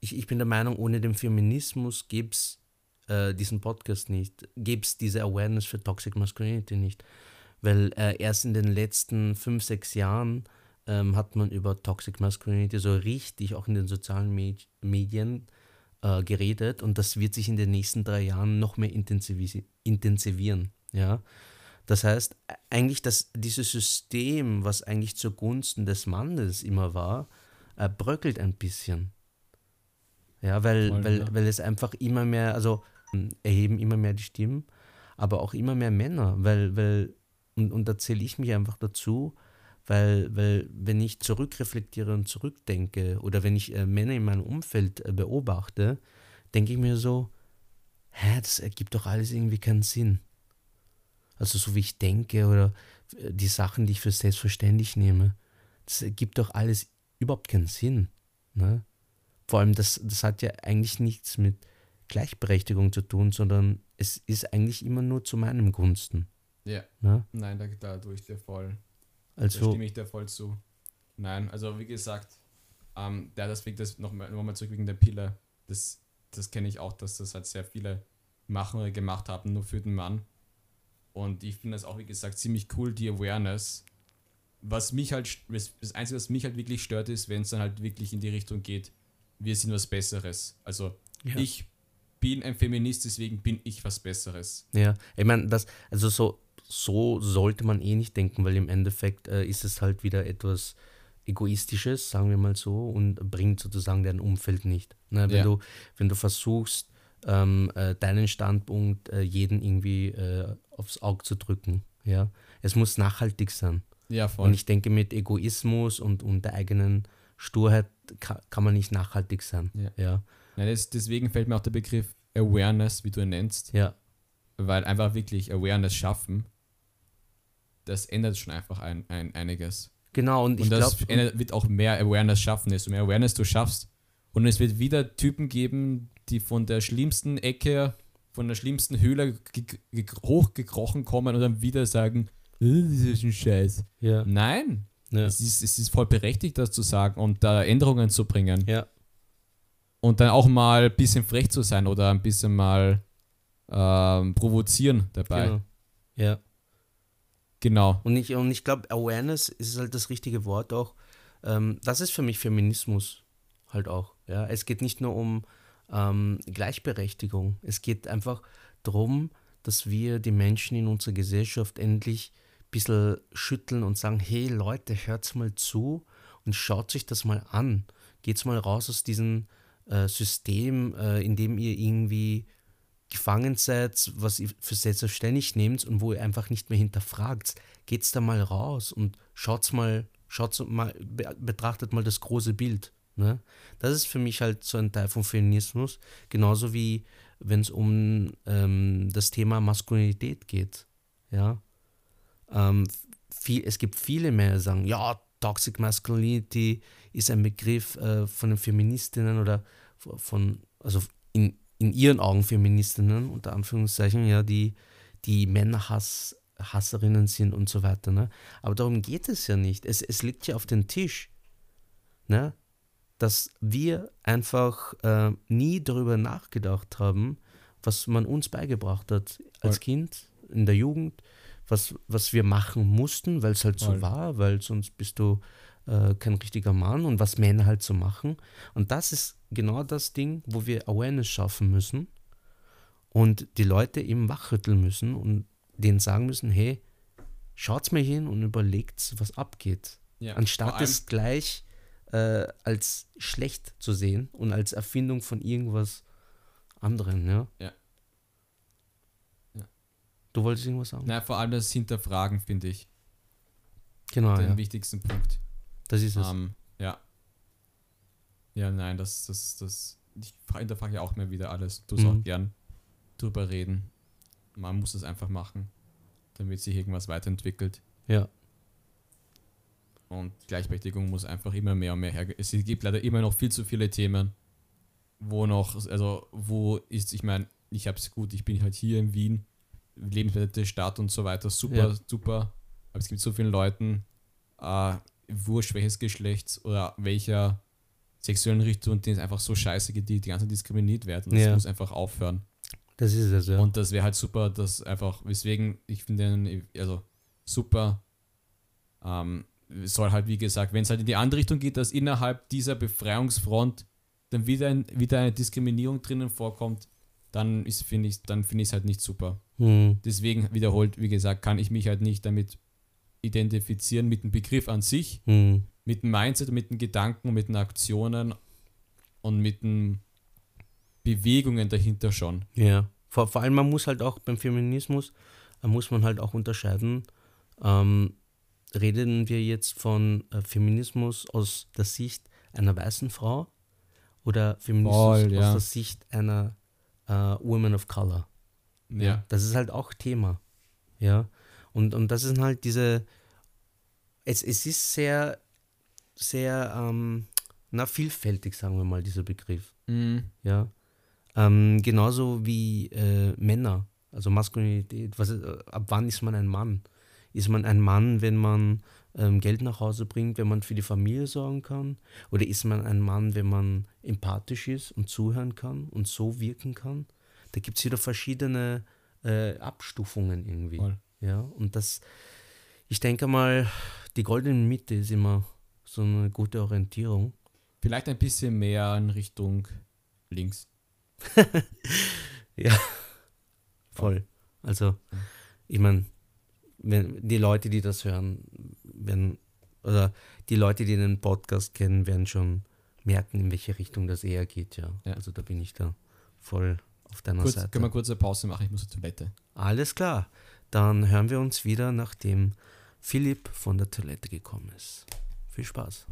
ich, ich bin der Meinung, ohne den Feminismus gäbe es äh, diesen Podcast nicht, gäbe es diese Awareness für Toxic Masculinity nicht. Weil äh, erst in den letzten fünf, sechs Jahren ähm, hat man über Toxic Masculinity so richtig auch in den sozialen Med Medien äh, geredet und das wird sich in den nächsten drei Jahren noch mehr intensivieren. Ja? Das heißt, eigentlich, dass dieses System, was eigentlich zugunsten des Mannes immer war, äh, bröckelt ein bisschen. Ja, weil, Voll, weil, ja. weil es einfach immer mehr, also erheben immer mehr die Stimmen, aber auch immer mehr Männer, weil, weil und, und da zähle ich mich einfach dazu, weil, weil wenn ich zurückreflektiere und zurückdenke oder wenn ich äh, Männer in meinem Umfeld äh, beobachte, denke ich mir so, hä, das ergibt doch alles irgendwie keinen Sinn. Also so wie ich denke oder äh, die Sachen, die ich für selbstverständlich nehme, das ergibt doch alles überhaupt keinen Sinn. Ne? Vor allem, das, das hat ja eigentlich nichts mit Gleichberechtigung zu tun, sondern es ist eigentlich immer nur zu meinem Gunsten. Ja. Ne? Nein, da, da tue ich dir voll. Also, da stimme ich dir voll zu. Nein, also wie gesagt, ähm, der deswegen das nochmal noch mal zurück wegen der Pille, das, das kenne ich auch, dass das halt sehr viele machen oder gemacht haben, nur für den Mann. Und ich finde das auch, wie gesagt, ziemlich cool, die Awareness. Was mich halt, das Einzige, was mich halt wirklich stört, ist, wenn es dann halt wirklich in die Richtung geht, wir sind was Besseres. Also Ja. ich bin ein Feminist, deswegen bin ich was Besseres. Ja, ich meine, das, also so, so sollte man eh nicht denken, weil im Endeffekt äh, ist es halt wieder etwas Egoistisches, sagen wir mal so, und bringt sozusagen dein Umfeld nicht. Ne, wenn, Ja. du, wenn du versuchst, ähm, äh, deinen Standpunkt äh, jeden irgendwie äh, aufs Auge zu drücken. Ja, es muss nachhaltig sein. Ja, voll. Und ich denke, mit Egoismus und, und der eigenen Sturheit kann, kann man nicht nachhaltig sein. Ja. Ja, Nein, das, deswegen fällt mir auch der Begriff Awareness, wie du ihn nennst, ja, weil einfach wirklich Awareness schaffen, das ändert schon einfach ein, ein, einiges. genau. Und ich Und das glaube, ändert- wird auch mehr Awareness schaffen, desto mehr Awareness du schaffst. Und es wird wieder Typen geben, die von der schlimmsten Ecke, von der schlimmsten Höhle ge- ge- hochgekrochen kommen und dann wieder sagen, "Äh, das ist ein Scheiß. ja, Nein, ja, es, ist, es ist voll berechtigt, das zu sagen und da Änderungen zu bringen. ja, Und dann auch mal ein bisschen frech zu sein oder ein bisschen mal ähm, provozieren dabei. genau. Ja. Genau. Und ich, und ich glaube, Awareness ist halt das richtige Wort auch. Ähm, das ist für mich Feminismus halt auch. Ja? Es geht nicht nur um ähm, Gleichberechtigung. Es geht einfach darum, dass wir die Menschen in unserer Gesellschaft endlich ein bisschen schütteln und sagen, hey Leute, hört's mal zu und schaut sich das mal an. Geht's mal raus aus diesem äh, System, äh, in dem ihr irgendwie gefangen seid, was ihr für selbstverständlich nehmt und wo ihr einfach nicht mehr hinterfragt, geht's da mal raus und schaut's mal, schaut's mal, be betrachtet mal das große Bild. Ne? Das ist für mich halt so ein Teil vom Feminismus, genauso wie wenn es um ähm, das Thema Maskulinität geht. Ja? Ähm, viel, es gibt viele mehr, die sagen, ja, Toxic Masculinity ist ein Begriff äh, von den Feministinnen oder von, also in, in ihren Augen Feministinnen, unter Anführungszeichen, ja, die, die Männerhass, Hasserinnen sind und so weiter. Ne? Aber darum geht es ja nicht. Es, es liegt ja auf dem Tisch, ne? dass wir einfach äh, nie darüber nachgedacht haben, was man uns beigebracht hat als Voll. Kind, in der Jugend, was, was wir machen mussten, weil es halt so Voll. war, weil sonst bist du äh, kein richtiger Mann und was Männer halt so machen. Und das ist genau das Ding, wo wir Awareness schaffen müssen und die Leute eben wachrütteln müssen und denen sagen müssen, hey, schaut's mal hin und überlegt, was abgeht. Ja, Anstatt es gleich äh, als schlecht zu sehen und als Erfindung von irgendwas anderem, ja? Ja. Ja. Du wolltest irgendwas sagen? Na, vor allem das Hinterfragen, finde ich, Genau, den ja. wichtigsten Punkt. Das ist es. Ähm, ja. Ja, nein, das, das, das. Ich fra- hinterfrage ja auch mehr wieder alles. Du Mhm. auch gern drüber reden. Man muss es einfach machen, damit sich irgendwas weiterentwickelt. ja. Und Gleichberechtigung muss einfach immer mehr und mehr her. Es gibt leider immer noch viel zu viele Themen, wo noch, also wo ist, ich meine, ich habe es gut, ich bin halt hier in Wien, lebenswerte Stadt und so weiter, super, Ja. super. Aber es gibt so vielen Leuten, äh, wurscht welches Geschlechts oder welcher sexuellen Richtung, denen es einfach so scheiße geht, die die ganze Zeit diskriminiert werden. Das Ja. muss einfach aufhören. Das ist es, ja. Und das wäre halt super, dass einfach, weswegen, ich finde den, also super, ähm, soll halt, wie gesagt, wenn es halt in die andere Richtung geht, dass innerhalb dieser Befreiungsfront dann wieder, ein, wieder eine Diskriminierung drinnen vorkommt, dann ist, finde ich, dann finde ich es halt nicht super. hm. Deswegen wiederholt, wie gesagt, kann ich mich halt nicht damit identifizieren mit dem Begriff an sich, Hm. Mit dem Mindset, mit den Gedanken, mit den Aktionen und mit den Bewegungen dahinter schon. Ja. Vor, vor allem, man muss halt auch beim Feminismus, äh, muss man halt auch unterscheiden, Ähm, reden wir jetzt von äh, Feminismus aus der Sicht einer weißen Frau oder Feminismus Voll, ja. aus der Sicht einer äh, Woman of Color? Ja. Das ist halt auch Thema. Ja. Und, und das sind halt diese. Es, es ist sehr, sehr ähm, na, vielfältig, sagen wir mal, dieser Begriff. Mhm. Ja. Ähm, genauso wie äh, Männer, also Maskulinität. Was, äh, ab wann ist man ein Mann? Ist man ein Mann, wenn man ähm, Geld nach Hause bringt, wenn man für die Familie sorgen kann? Oder ist man ein Mann, wenn man empathisch ist und zuhören kann und so wirken kann? Da gibt es wieder verschiedene äh, Abstufungen irgendwie. Voll. Ja, und das, ich denke mal, die goldene Mitte ist immer so eine gute Orientierung. Vielleicht ein bisschen mehr in Richtung links. [laughs] Ja, voll. Also, ich meine, wenn die Leute, die das hören, werden, oder die Leute, die den Podcast kennen, werden schon merken, in welche Richtung das eher geht, ja. Ja. Also da bin ich da voll auf deiner Kurz, Seite. können wir kurz eine Pause machen? Ich muss zur Toilette. Alles klar. Dann hören wir uns wieder, nachdem Philipp von der Toilette gekommen ist. Viel Spaß.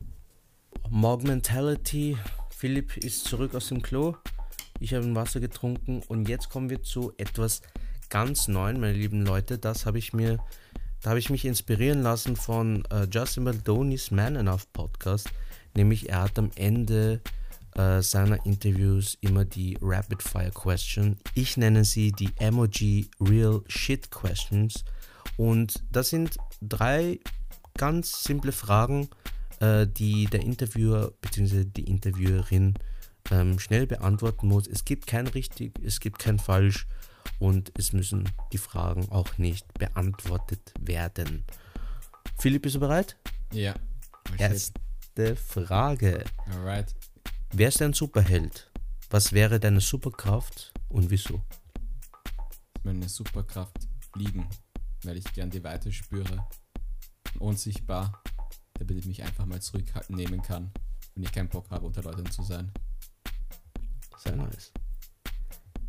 Morg Mentality. Philipp ist zurück aus dem Klo. Ich habe ein Wasser getrunken und jetzt kommen wir zu etwas ganz Neuem, meine lieben Leute. Das habe ich mir, da habe ich mich inspirieren lassen von äh, Justin Maldonis Man Enough Podcast. Nämlich er hat am Ende äh, seiner Interviews immer die Rapid Fire Question. Ich nenne sie die Emoji Real Shit Questions. Und das sind drei ganz simple Fragen, äh, die der Interviewer bzw. die Interviewerin ähm, schnell beantworten muss. Es gibt kein richtig, es gibt kein falsch und es müssen die Fragen auch nicht beantwortet werden. Philipp, bist du bereit? Ja. Erste Frage. Alright. Wer ist dein Superheld? Was wäre deine Superkraft und wieso? Meine Superkraft fliegen, weil ich gern die Weite spüre. Unsichtbar, damit ich mich einfach mal zurücknehmen kann, wenn ich keinen Bock habe, unter Leuten zu sein. Sehr nice.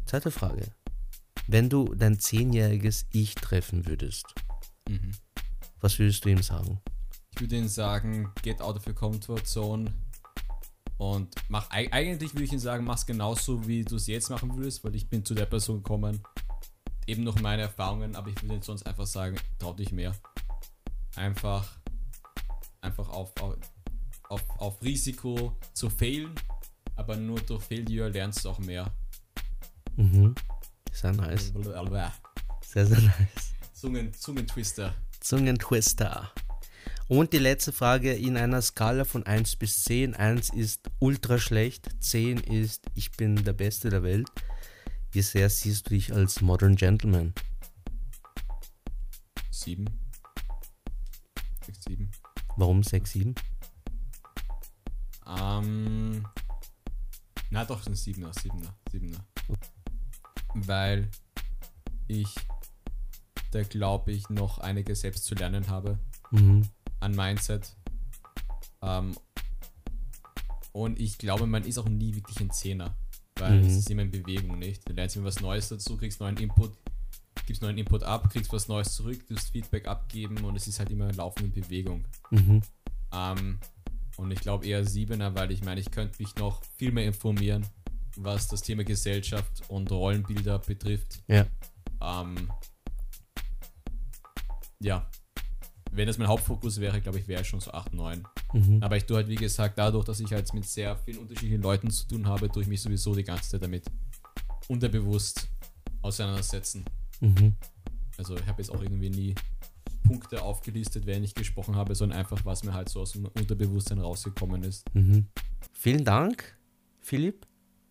Zweite Frage. Wenn du dein zehnjähriges Ich treffen würdest, Mhm. was würdest du ihm sagen? Ich würde ihnen sagen, get out of your comfort zone und mach eig- eigentlich würde ich ihnen sagen, mach's genauso wie du es jetzt machen würdest, weil ich bin zu der Person gekommen, eben noch meine Erfahrungen, aber ich würde ihnen sonst einfach sagen, trau dich mehr. Einfach einfach auf, auf, auf, auf Risiko zu failen, aber nur durch Failure lernst du auch mehr. Mhm. Sehr nice. Sehr, sehr nice. Zungen, Zungentwister. Zungentwister. Und die letzte Frage in einer Skala von 1 bis 10. 1 ist ultra schlecht, 10 ist ich bin der Beste der Welt. Wie sehr siehst du dich als Modern Gentleman? Sieben. Sechs, sieben. Warum 6, 7? Ähm. Na doch, ein Siebener, Siebener, Siebener. Weil ich da glaube ich noch einiges selbst zu lernen habe Mhm. an Mindset. Ähm, und ich glaube, man ist auch nie wirklich ein Zehner, weil Mhm. es ist immer in Bewegung, nicht? Du lernst immer was Neues dazu, kriegst neuen Input, gibst neuen Input ab, kriegst was Neues zurück, du musst Feedback abgeben und es ist halt immer laufend in Bewegung. Mhm. Ähm, und ich glaube eher Siebener, weil ich meine, ich könnte mich noch viel mehr informieren, was das Thema Gesellschaft und Rollenbilder betrifft. Ja. Ähm, ja. Wenn das mein Hauptfokus wäre, glaube ich, wäre es schon so 8, 9. Mhm. Aber ich tue halt, wie gesagt, dadurch, dass ich halt mit sehr vielen unterschiedlichen Leuten zu tun habe, tue ich mich sowieso die ganze Zeit damit unterbewusst auseinandersetzen. Mhm. Also ich habe jetzt auch irgendwie nie Punkte aufgelistet, wenn ich gesprochen habe, sondern einfach, was mir halt so aus dem Unterbewusstsein rausgekommen ist. Mhm. Vielen Dank, Philipp,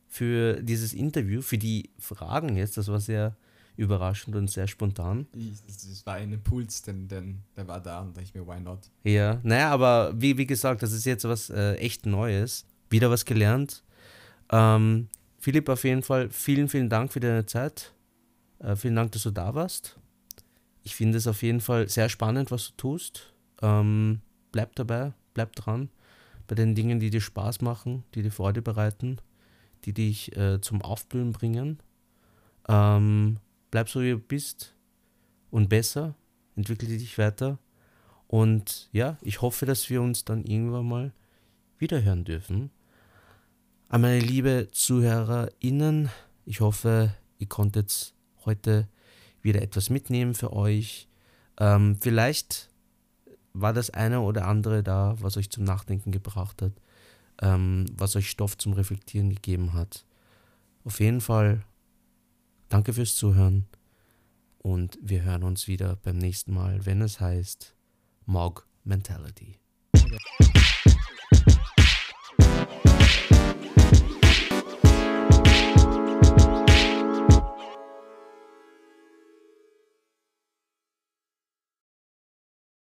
für dieses Interview, für die Fragen jetzt. Das war sehr überraschend und sehr spontan. Das war ein Impuls, denn, denn der war da und da ich mir, why not? Ja, naja, aber wie, wie gesagt, das ist jetzt was äh, echt Neues. Wieder was gelernt. Ähm, Philipp, auf jeden Fall vielen, vielen Dank für deine Zeit. Äh, vielen Dank, dass du da warst. Ich finde es auf jeden Fall sehr spannend, was du tust. Ähm, bleib dabei, bleib dran bei den Dingen, die dir Spaß machen, die dir Freude bereiten, die dich äh, zum Aufblühen bringen. Ähm, bleib so, wie du bist und besser. entwickle dich weiter. Und ja, ich hoffe, dass wir uns dann irgendwann mal wiederhören dürfen. An meine liebe ZuhörerInnen, ich hoffe, ihr konntet heute wieder etwas mitnehmen für euch. Ähm, vielleicht war das eine oder andere da, was euch zum Nachdenken gebracht hat, ähm, was euch Stoff zum Reflektieren gegeben hat. Auf jeden Fall danke fürs Zuhören und wir hören uns wieder beim nächsten Mal, wenn es heißt Mog Mentality.